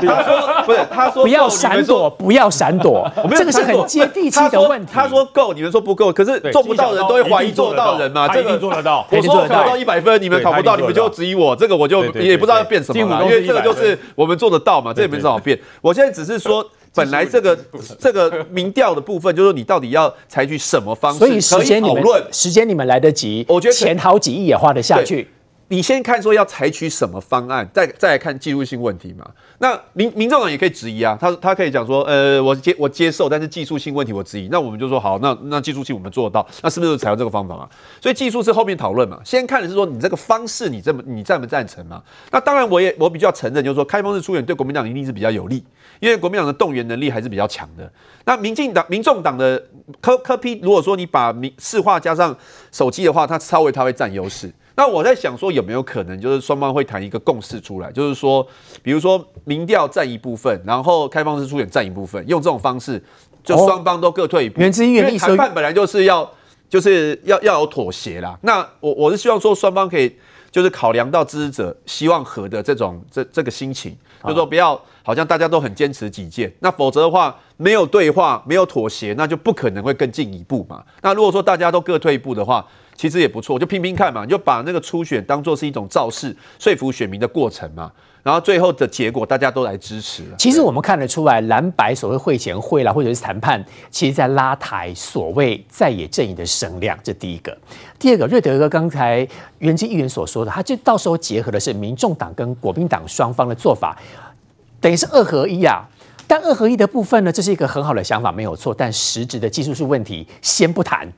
[SPEAKER 17] 题，他说不是，他说
[SPEAKER 7] 不要闪躲，不要闪躲，这个是很接地气的问题。
[SPEAKER 17] 他说够，你们说不够，可是做不到的人都会怀疑做到人嘛，这个
[SPEAKER 10] 做得到。
[SPEAKER 17] 我说考到一百分，你们考不到，你们就质疑我，这个我就也不知道要变什么了，因为这个就是我们做得到嘛，这也没什么好变。我现在只是说。本来这个这个民调的部分，就是说你到底要采取什么方式？
[SPEAKER 7] 所以时间你们时间你们来得及，我觉得钱好几亿也花得下去。
[SPEAKER 17] 你先看说要采取什么方案，再再来看技术性问题嘛。那民民众党也可以质疑啊，他他可以讲说，呃，我接我接受，但是技术性问题我质疑。那我们就说好，那那技术性我们做得到，那是不是采用这个方法啊？所以技术是后面讨论嘛。先看的是说你这个方式你这么你赞不赞成嘛？那当然我也我比较承认，就是说开放式出选对国民党一定是比较有利。因为国民党的动员能力还是比较强的。那民进党、民众党的科科批如果说你把民市话加上手机的话，它稍微它会占优势。那我在想说，有没有可能就是双方会谈一个共识出来，就是说，比如说民调占一部分，然后开放式出选占一部分，用这种方式，就双方都各退一步。
[SPEAKER 7] 原之因为
[SPEAKER 17] 谈判本来就是要就是要要有妥协啦。那我我是希望说双方可以就是考量到支持者希望和的这种这这个心情，就是说不要。好像大家都很坚持己见，那否则的话，没有对话，没有妥协，那就不可能会更进一步嘛。那如果说大家都各退一步的话，其实也不错，就拼拼看嘛，你就把那个初选当做是一种造势、说服选民的过程嘛。然后最后的结果，大家都来支持。
[SPEAKER 7] 其实我们看得出来，蓝白所谓会前会啦，或者是谈判，其实在拉抬所谓在野阵营的声量。这第一个，第二个，瑞德哥刚才元金议员所说的，他就到时候结合的是民众党跟国民党双方的做法。等于是二合一啊，但二合一的部分呢，这是一个很好的想法，没有错。但实质的技术性问题先不谈。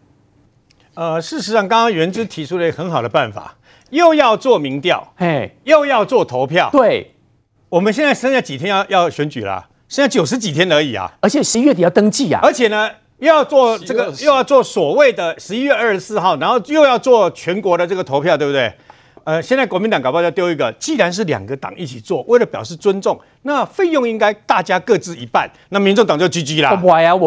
[SPEAKER 8] 呃，事实上，刚刚原之提出了一个很好的办法，又要做民调，嘿，又要做投票。
[SPEAKER 7] 对，
[SPEAKER 8] 我们现在剩下几天要要选举了，剩下九十几天而已啊，
[SPEAKER 7] 而且十一月底要登记啊，
[SPEAKER 8] 而且呢，又要做这个，又要做所谓的十一月二十四号，然后又要做全国的这个投票，对不对？呃，现在国民党搞不好要丢一个，既然是两个党一起做，为了表示尊重，那费用应该大家各自一半，那民众党就 GG 啦。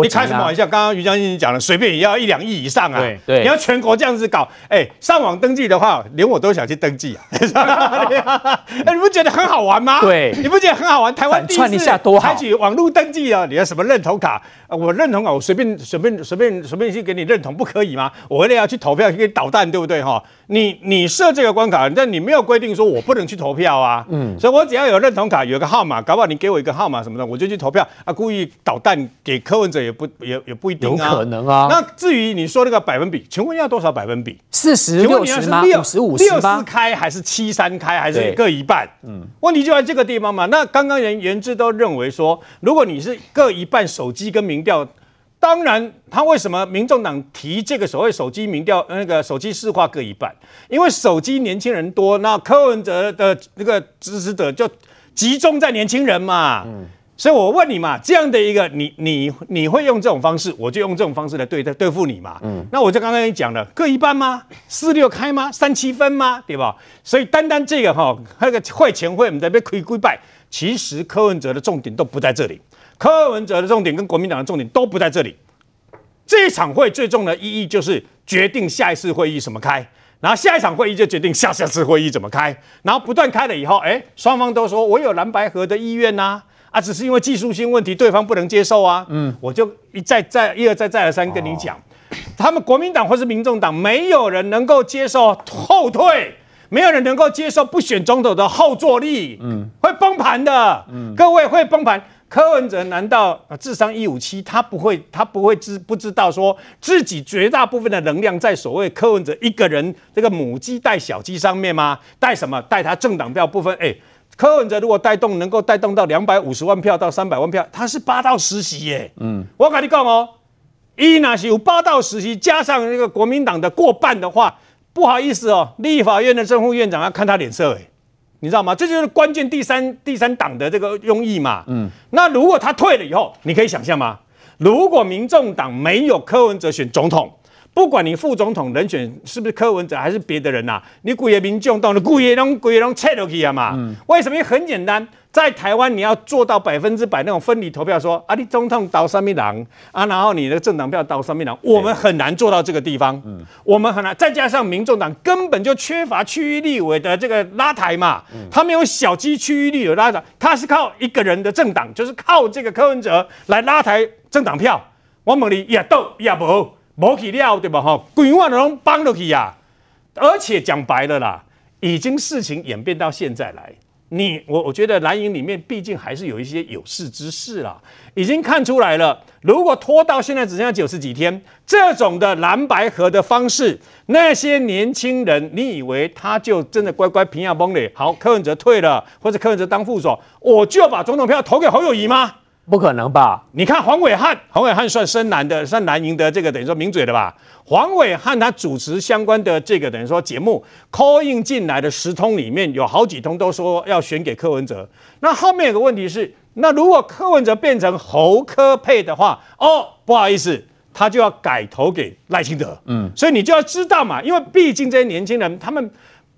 [SPEAKER 8] 你开什么玩笑？刚刚于将军讲了，随便也要一两亿以上啊。
[SPEAKER 7] 对对，
[SPEAKER 8] 你要全国这样子搞，哎、欸，上网登记的话，连我都想去登记啊。[LAUGHS] 哎，你不觉得很好玩吗？
[SPEAKER 7] 对，
[SPEAKER 8] 你不觉得很好玩？台湾第一次采取网络登记啊，你要什么认同卡？我认同啊，我随便随便随便随便去给你认同，不可以吗？我为了要去投票，给你捣蛋，对不对哈？你你设这个关卡，但你没有规定说我不能去投票啊。嗯，所以我只要有认同卡，有个号码，搞不好你给我一个号码什么的，我就去投票啊。故意捣蛋给柯文哲也不也也不一定啊。
[SPEAKER 7] 有可能啊。
[SPEAKER 8] 那至于你说那个百分比，请问要多少百分比？
[SPEAKER 7] 四十六十吗？五十五十
[SPEAKER 8] 六四开还是七三开还是各一半？嗯，问题就在这个地方嘛。那刚刚元元之都认为说，如果你是各一半手机跟民调。当然，他为什么民众党提这个所谓手机民调，那个手机市话各一半？因为手机年轻人多，那柯文哲的那个支持者就集中在年轻人嘛。嗯，所以我问你嘛，这样的一个你你你会用这种方式，我就用这种方式来对待对付你嘛。嗯，那我就刚刚跟你讲了，各一半吗？四六开吗？三七分吗？对吧？所以单单这个哈，那个会前会我们在被亏归败，其实柯文哲的重点都不在这里，柯文哲的重点跟国民党的重点都不在这里。这一场会最重要的意义就是决定下一次会议什么开，然后下一场会议就决定下下次会议怎么开，然后不断开了以后，哎，双方都说我有蓝白合的意愿呐、啊。啊，只是因为技术性问题，对方不能接受啊。嗯，我就一再再一而再再而三跟你讲，哦、他们国民党或是民众党，没有人能够接受后退，没有人能够接受不选总统的后坐力，嗯，会崩盘的。嗯，各位会崩盘。柯文哲难道智商一五七？他不会，他不会知不知道说自己绝大部分的能量在所谓柯文哲一个人这个母鸡带小鸡上面吗？带什么？带他政党票部分？哎。柯文哲如果带动能够带动到两百五十万票到三百万票，他是八到十席耶。嗯，我跟你讲哦，伊那是有八到十席，加上那个国民党的过半的话，不好意思哦，立法院的正副院长要看他脸色诶，你知道吗？这就是关键第三第三党的这个用意嘛。嗯，那如果他退了以后，你可以想象吗？如果民众党没有柯文哲选总统。不管你副总统人选是不是柯文哲还是别的人呐、啊，你贵的民众党的贵的拢贵的拢撤落去啊嘛？嗯、为什么？很简单，在台湾你要做到百分之百那种分离投票说，说啊，你总统投什么人啊，然后你的政党票投什么人，我们很难做到这个地方。嗯，我们很难。再加上民众党根本就缺乏区域立委的这个拉抬嘛，嗯、他没有小鸡区域立委拉抬，他是靠一个人的政党，就是靠这个柯文哲来拉抬政党票。我问你也斗也无。没去了，对吧？哈，规划的拢帮落去呀。而且讲白了啦，已经事情演变到现在来，你我我觉得蓝营里面毕竟还是有一些有识之士啦，已经看出来了。如果拖到现在只剩下九十几天，这种的蓝白合的方式，那些年轻人，你以为他就真的乖乖平下崩的？好，柯文哲退了，或者柯文哲当副手，我就要把总统票投给侯友谊吗？
[SPEAKER 7] 不可能吧？
[SPEAKER 8] 你看黄伟汉，黄伟汉算深蓝的，算蓝营的这个等于说名嘴的吧？黄伟汉他主持相关的这个等于说节目 call in 进来的十通里面有好几通都说要选给柯文哲。那后面有个问题是，那如果柯文哲变成侯科配的话，哦，不好意思，他就要改投给赖清德。嗯，所以你就要知道嘛，因为毕竟这些年轻人他们。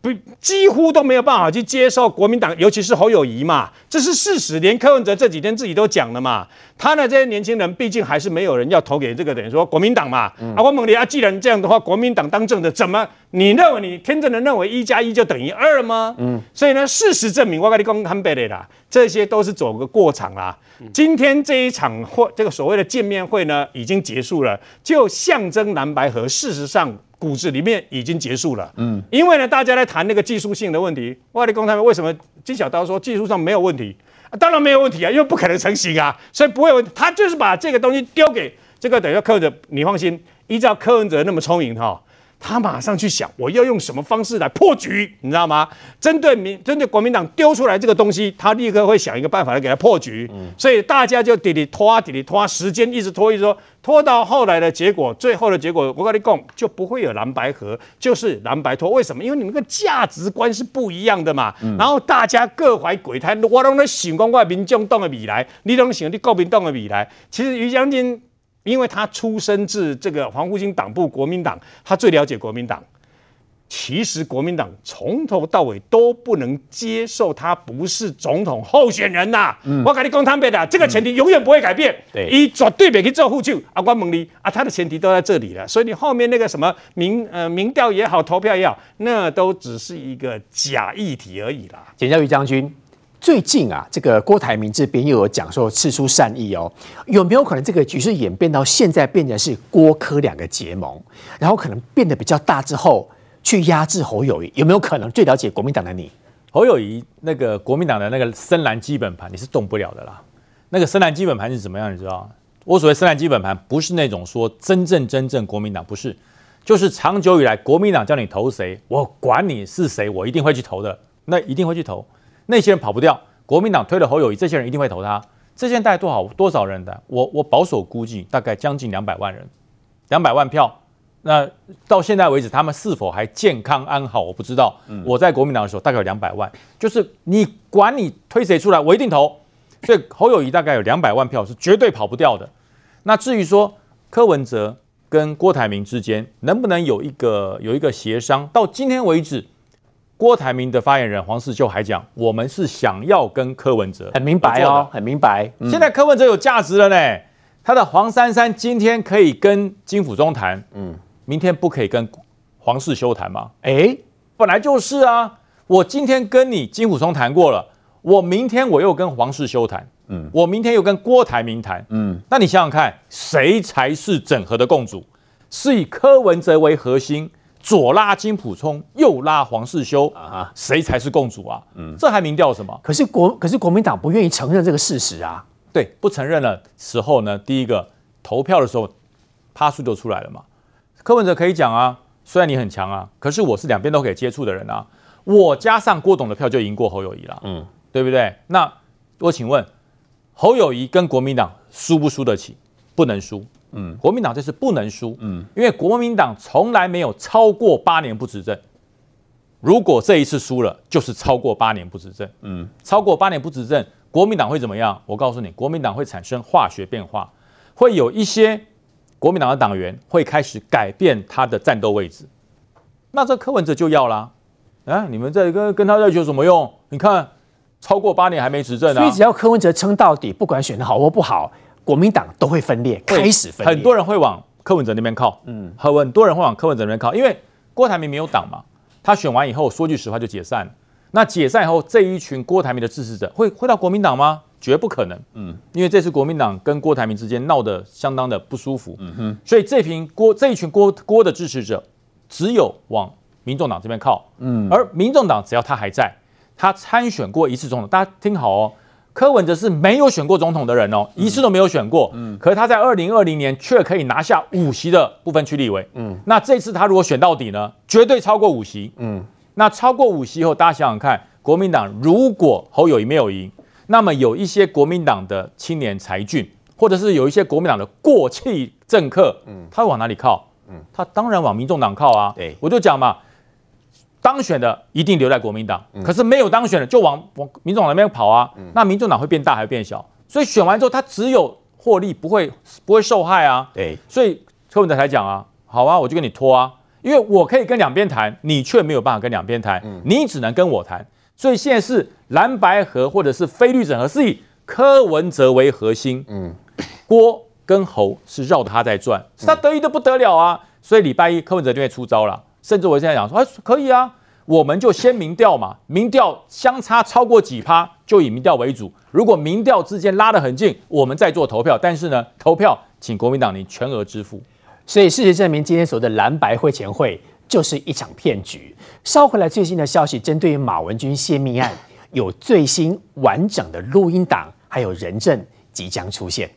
[SPEAKER 8] 不，几乎都没有办法去接受国民党，尤其是侯友谊嘛，这是事实。连柯文哲这几天自己都讲了嘛，他的这些年轻人毕竟还是没有人要投给这个等于说国民党嘛。嗯、啊，我问你啊，既然这样的话，国民党当政的，怎么你认为你天真的认为一加一就等于二吗？嗯，所以呢，事实证明，我跟你讲坦白的啦，这些都是走个过场啦。嗯、今天这一场会，这个所谓的见面会呢，已经结束了，就象征蓝白合。事实上。骨子里面已经结束了，嗯，因为呢，大家在谈那个技术性的问题。外力工他们为什么金小刀说技术上没有问题？啊，当然没有问题啊，因为不可能成型啊，所以不会有问题。他就是把这个东西丢给这个等于柯文哲，你放心，依照柯文哲那么聪明哈。他马上去想，我要用什么方式来破局，你知道吗？针对民，针对国民党丢出来这个东西，他立刻会想一个办法来给他破局。嗯，所以大家就滴滴拖，滴滴拖，时间一直拖，一直拖，拖到后来的结果，最后的结果，我跟你讲，就不会有蓝白合，就是蓝白拖。为什么？因为你们个价值观是不一样的嘛。嗯，然后大家各怀鬼胎，我拢在想讲我民众党的未来，你拢想你国民党的未来。其实于将军。因为他出身自这个黄复兴党部国民党，他最了解国民党。其实国民党从头到尾都不能接受他不是总统候选人呐。嗯、我跟你讲坦白的，这个前提永远不会改变。对，一绝对别去做副手。阿关蒙利啊，他的前提都在这里了。所以你后面那个什么民呃民调也好，投票也好，那都只是一个假议题而已啦。
[SPEAKER 7] 简教育将军。最近啊，这个郭台铭这边又有讲说释出善意哦，有没有可能这个局势演变到现在变成是郭柯两个结盟，然后可能变得比较大之后去压制侯友宜，有没有可能？最了解国民党的你，
[SPEAKER 10] 侯友宜那个国民党的那个深蓝基本盘你是动不了的啦。那个深蓝基本盘是怎么样？你知道？我所谓深蓝基本盘不是那种说真正真正国民党不是，就是长久以来国民党叫你投谁，我管你是谁，我一定会去投的，那一定会去投。那些人跑不掉，国民党推了侯友谊，这些人一定会投他。这些人大概多少多少人的？我我保守估计大概将近两百万人，两百万票。那到现在为止，他们是否还健康安好？我不知道。我在国民党的时候大概有两百万，就是你管你推谁出来，我一定投。所以侯友谊大概有两百万票是绝对跑不掉的。那至于说柯文哲跟郭台铭之间能不能有一个有一个协商，到今天为止，郭台铭的发言人黄世修还讲，我们是想要跟柯文哲
[SPEAKER 7] 很明白哦，很明白。
[SPEAKER 10] 嗯、现在柯文哲有价值了呢，他的黄珊珊今天可以跟金溥中谈，嗯，明天不可以跟黄世修谈吗？哎，本来就是啊，我今天跟你金溥中谈过了，我明天我又跟黄世修谈，嗯，我明天又跟郭台铭谈，嗯，那你想想看，谁才是整合的共主？是以柯文哲为核心。左拉金普聪，右拉黄世修啊，谁才是共主啊？嗯，这还民调什么？
[SPEAKER 7] 可是国可是国民党不愿意承认这个事实啊。
[SPEAKER 10] 对，不承认了时候呢，第一个投票的时候，趴数就出来了嘛。柯文哲可以讲啊，虽然你很强啊，可是我是两边都可以接触的人啊，我加上郭董的票就赢过侯友宜了，嗯，对不对？那我请问，侯友宜跟国民党输不输得起？不能输。嗯，国民党这次不能输，嗯，因为国民党从来没有超过八年不执政。如果这一次输了，就是超过八年不执政，嗯，超过八年不执政，国民党会怎么样？我告诉你，国民党会产生化学变化，会有一些国民党的党员会开始改变他的战斗位置。那这柯文哲就要啦，啊，你们这跟跟他在一起有什么用？你看，超过八年还没执政啊，
[SPEAKER 7] 所以只要柯文哲撑到底，不管选的好或不好。国民党都会分裂，开始分裂，
[SPEAKER 10] 很多人会往柯文哲那边靠，嗯，很多人会往柯文哲那边靠，因为郭台铭没有党嘛，他选完以后说句实话就解散，那解散以后这一群郭台铭的支持者会会到国民党吗？绝不可能，嗯，因为这次国民党跟郭台铭之间闹得相当的不舒服，嗯哼，所以这群郭这一群郭郭的支持者只有往民众党这边靠，嗯，而民众党只要他还在，他参选过一次总统，大家听好哦。柯文哲是没有选过总统的人哦，一次都没有选过。嗯，可是他在二零二零年却可以拿下五席的部分区立委。嗯，那这次他如果选到底呢，绝对超过五席。嗯，那超过五席以后，大家想想看，国民党如果侯友宜没有赢，那么有一些国民党的青年才俊，或者是有一些国民党的过气政客，嗯，他会往哪里靠？嗯，他当然往民众党靠啊。对，我就讲嘛。当选的一定留在国民党，可是没有当选的就往往民众党那边跑啊。那民众党会变大还是变小？所以选完之后他只有获利，不会不会受害啊。对，所以柯文哲才讲啊，好啊，我就跟你拖啊，因为我可以跟两边谈，你却没有办法跟两边谈，你只能跟我谈。所以现在是蓝白合或者是非绿整合，是以柯文哲为核心，嗯，郭跟侯是绕着他在转，是他得意的不得了啊。所以礼拜一柯文哲就会出招了。甚至我现在讲说，哎，可以啊，我们就先民调嘛，民调相差超过几趴，就以民调为主。如果民调之间拉得很近，我们再做投票。但是呢，投票请国民党你全额支付。
[SPEAKER 7] 所以事实证明，今天所谓的蓝白会前会就是一场骗局。捎回来最新的消息，针对于马文君泄密案，有最新完整的录音档，还有人证即将出现。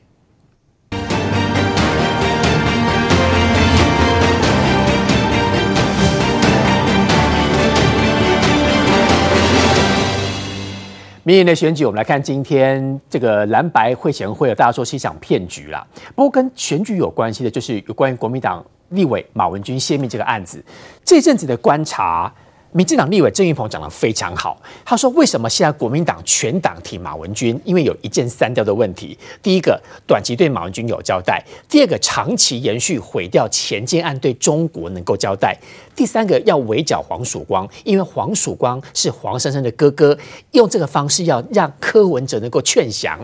[SPEAKER 7] 明年的选举，我们来看今天这个蓝白会前会，大家说是一场骗局啦。不过跟选举有关系的，就是有关于国民党立委马文君泄密这个案子，这阵子的观察。民进党立委郑运鹏讲得非常好，他说：“为什么现在国民党全党挺马文君？因为有一箭三雕的问题。第一个，短期对马文君有交代；第二个，长期延续毁掉前进案对中国能够交代；第三个，要围剿黄曙光，因为黄曙光是黄珊珊的哥哥，用这个方式要让柯文哲能够劝降。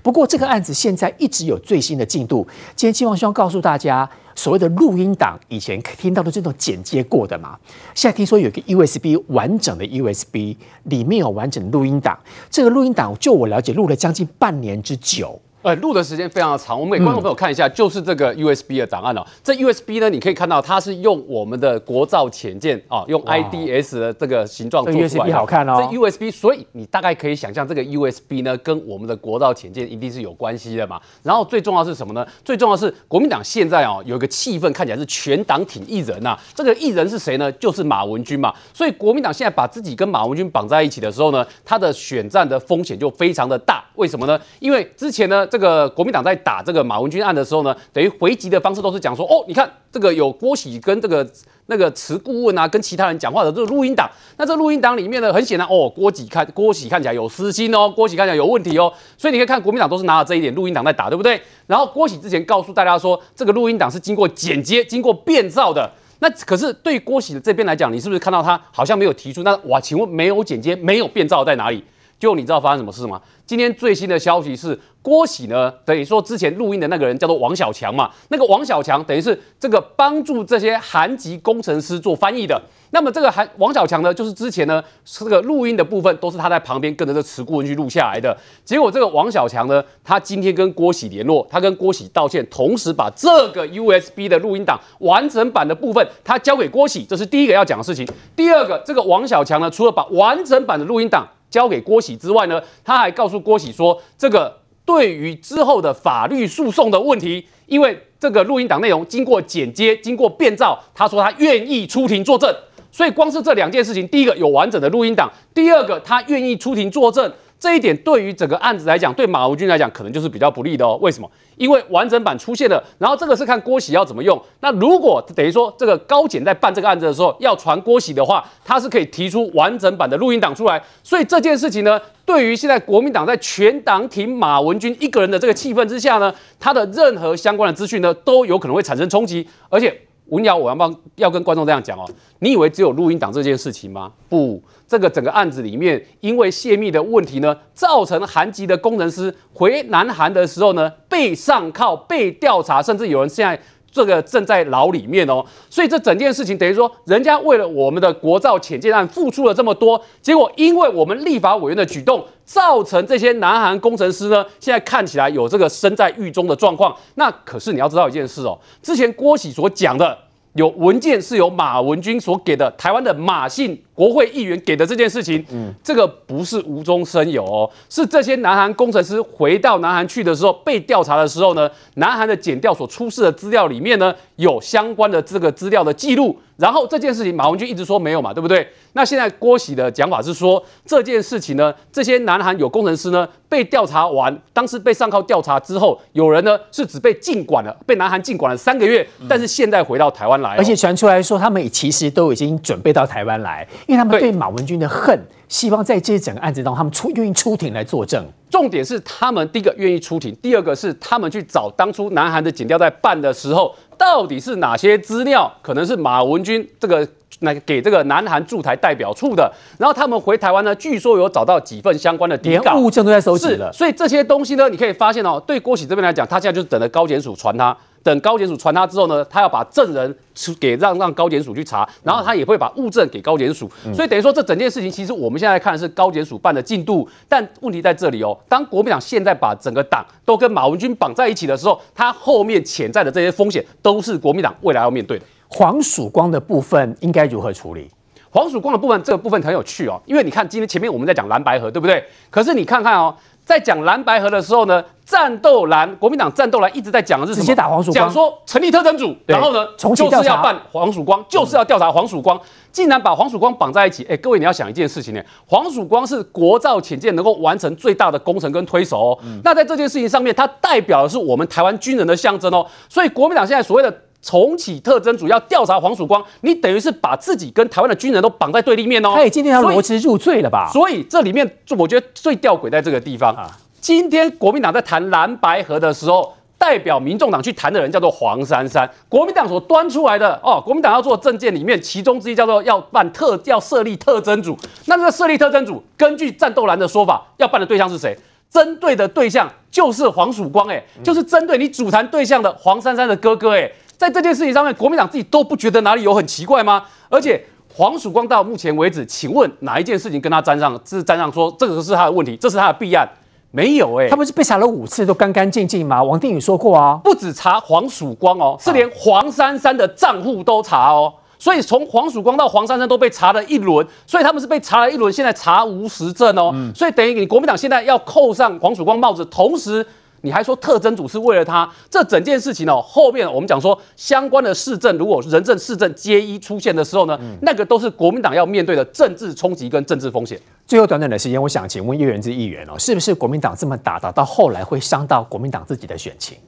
[SPEAKER 7] 不过，这个案子现在一直有最新的进度。今天希望希望告诉大家。”所谓的录音档，以前听到的这种剪接过的嘛，现在听说有个 USB 完整的 USB，里面有完整的录音档。这个录音档，就我了解，录了将近半年之久。
[SPEAKER 11] 呃，录的时间非常的长，我们给观众朋友看一下，嗯、就是这个 USB 的档案哦。这 USB 呢，你可以看到它是用我们的国造潜舰啊，用 IDS 的这个形状做出来的。
[SPEAKER 7] 这 USB 好看哦。
[SPEAKER 11] 这 USB，所以你大概可以想象，这个 USB 呢，跟我们的国造潜舰一定是有关系的嘛。然后最重要是什么呢？最重要是国民党现在哦，有一个气氛看起来是全党挺一人呐、啊。这个一人是谁呢？就是马文君嘛。所以国民党现在把自己跟马文君绑在一起的时候呢，他的选战的风险就非常的大。为什么呢？因为之前呢，这个国民党在打这个马文君案的时候呢，等于回击的方式都是讲说，哦，你看这个有郭喜跟这个那个慈顾问啊，跟其他人讲话的这个录音档。那这录音档里面呢，很显然哦，郭喜看郭喜看起来有私心哦，郭喜看起来有问题哦。所以你可以看国民党都是拿着这一点录音档在打，对不对？然后郭喜之前告诉大家说，这个录音档是经过剪接、经过变造的。那可是对郭喜的这边来讲，你是不是看到他好像没有提出？那哇，请问没有剪接、没有变造在哪里？就你知道发生什么事吗？今天最新的消息是，郭喜呢，等于说之前录音的那个人叫做王小强嘛，那个王小强等于是这个帮助这些韩籍工程师做翻译的。那么这个韩王小强呢，就是之前呢这个录音的部分都是他在旁边跟着这词顾问去录下来的。结果这个王小强呢，他今天跟郭喜联络，他跟郭喜道歉，同时把这个 USB 的录音档完整版的部分他交给郭喜，这是第一个要讲的事情。第二个，这个王小强呢，除了把完整版的录音档交给郭喜之外呢，他还告诉郭喜说，这个对于之后的法律诉讼的问题，因为这个录音档内容经过剪接、经过变造，他说他愿意出庭作证。所以光是这两件事情，第一个有完整的录音档，第二个他愿意出庭作证。这一点对于整个案子来讲，对马文君来讲，可能就是比较不利的哦。为什么？因为完整版出现了，然后这个是看郭喜要怎么用。那如果等于说这个高检在办这个案子的时候要传郭喜的话，他是可以提出完整版的录音档出来。所以这件事情呢，对于现在国民党在全党挺马文君一个人的这个气氛之下呢，他的任何相关的资讯呢，都有可能会产生冲击，而且。文瑶，我要帮要跟观众这样讲哦，你以为只有录音档这件事情吗？不，这个整个案子里面，因为泄密的问题呢，造成韩籍的工程师回南韩的时候呢，被上铐、被调查，甚至有人现在这个正在牢里面哦。所以这整件事情等于说，人家为了我们的国造潜舰案付出了这么多，结果因为我们立法委员的举动，造成这些南韩工程师呢，现在看起来有这个身在狱中的状况。那可是你要知道一件事哦，之前郭喜所讲的。有文件是由马文君所给的，台湾的马姓国会议员给的这件事情，嗯，这个不是无中生有哦，是这些南韩工程师回到南韩去的时候被调查的时候呢，南韩的检调所出示的资料里面呢，有相关的这个资料的记录。然后这件事情，马文君一直说没有嘛，对不对？那现在郭喜的讲法是说，这件事情呢，这些南韩有工程师呢被调查完，当时被上铐调查之后，有人呢是只被禁管了，被南韩禁管了三个月，但是现在回到台湾来，
[SPEAKER 7] 而且传出来说他们其实都已经准备到台湾来，因为他们对马文君的恨，希望在这整个案子当中，他们出愿意出庭来作证。
[SPEAKER 11] 重点是他们第一个愿意出庭，第二个是他们去找当初南韩的警调在办的时候。到底是哪些资料？可能是马文君这个那给这个南韩驻台代表处的。然后他们回台湾呢，据说有找到几份相关的底稿，
[SPEAKER 7] 连物证都在收集了。
[SPEAKER 11] 所以这些东西呢，你可以发现哦，对郭喜这边来讲，他现在就是等着高检署传他。等高检署传他之后呢，他要把证人给让让高检署去查，然后他也会把物证给高检署，嗯、所以等于说这整件事情其实我们现在看的是高检署办的进度，但问题在这里哦，当国民党现在把整个党都跟马文君绑在一起的时候，他后面潜在的这些风险都是国民党未来要面对的。
[SPEAKER 7] 黄曙光的部分应该如何处理？
[SPEAKER 11] 黄曙光的部分这个部分很有趣哦，因为你看今天前面我们在讲蓝白河，对不对？可是你看看哦。在讲蓝白合的时候呢，战斗蓝国民党战斗蓝一直在讲的是什么？
[SPEAKER 7] 直接打黄曙光，
[SPEAKER 11] 讲说成立特侦组，然后呢，就是要办黄曙光，就是要调查黄曙光，竟然把黄曙光绑在一起。哎，各位你要想一件事情呢，黄曙光是国造潜舰能够完成最大的工程跟推手哦。嗯、那在这件事情上面，它代表的是我们台湾军人的象征哦。所以国民党现在所谓的。重启特侦组要调查黄曙光，你等于是把自己跟台湾的军人都绑在对立面哦。
[SPEAKER 7] 他也今天要罗织入罪了吧？
[SPEAKER 11] 所以这里面，我觉得最吊诡在这个地方啊。今天国民党在谈蓝白河的时候，代表民众党去谈的人叫做黄珊珊。国民党所端出来的哦，国民党要做政见里面，其中之一叫做要办特要设立特侦组。那这个设立特侦组，根据战斗蓝的说法，要办的对象是谁？针对的对象就是黄曙光，哎，就是针对你主谈对象的黄珊珊的哥哥，哎。在这件事情上面，国民党自己都不觉得哪里有很奇怪吗？而且黄曙光到目前为止，请问哪一件事情跟他沾上？是沾上说这个是他的问题，这是他的弊案？没有哎、欸，
[SPEAKER 7] 他不是被查了五次都干干净净吗？王定宇说过啊，
[SPEAKER 11] 不止查黄曙光哦，是连黄珊珊的账户都查哦。所以从黄曙光到黄珊珊都被查了一轮，所以他们是被查了一轮，现在查无实证哦。嗯、所以等于你国民党现在要扣上黄曙光帽子，同时。你还说特征组是为了他，这整件事情哦，后面我们讲说相关的市政，如果人证、市政皆一出现的时候呢，嗯、那个都是国民党要面对的政治冲击跟政治风险。
[SPEAKER 7] 最后短短的时间，我想请问叶元之议员哦，是不是国民党这么打打到后来会伤到国民党自己的选情？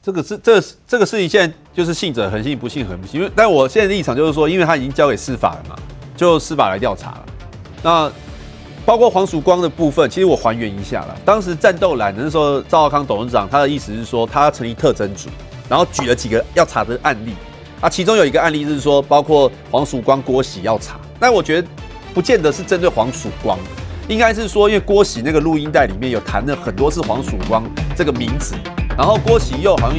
[SPEAKER 17] 这个是这个、这个事情现在就是信者恒信，不信恒不信。因为但我现在的立场就是说，因为他已经交给司法了嘛，就司法来调查了。那包括黄曙光的部分，其实我还原一下了。当时战斗蓝那时候，赵少康董事长他的意思是说，他成立特侦组，然后举了几个要查的案例。啊，其中有一个案例是说，包括黄曙光、郭喜要查。但我觉得不见得是针对黄曙光，应该是说，因为郭喜那个录音带里面有谈了很多次黄曙光这个名字，然后郭喜又好像。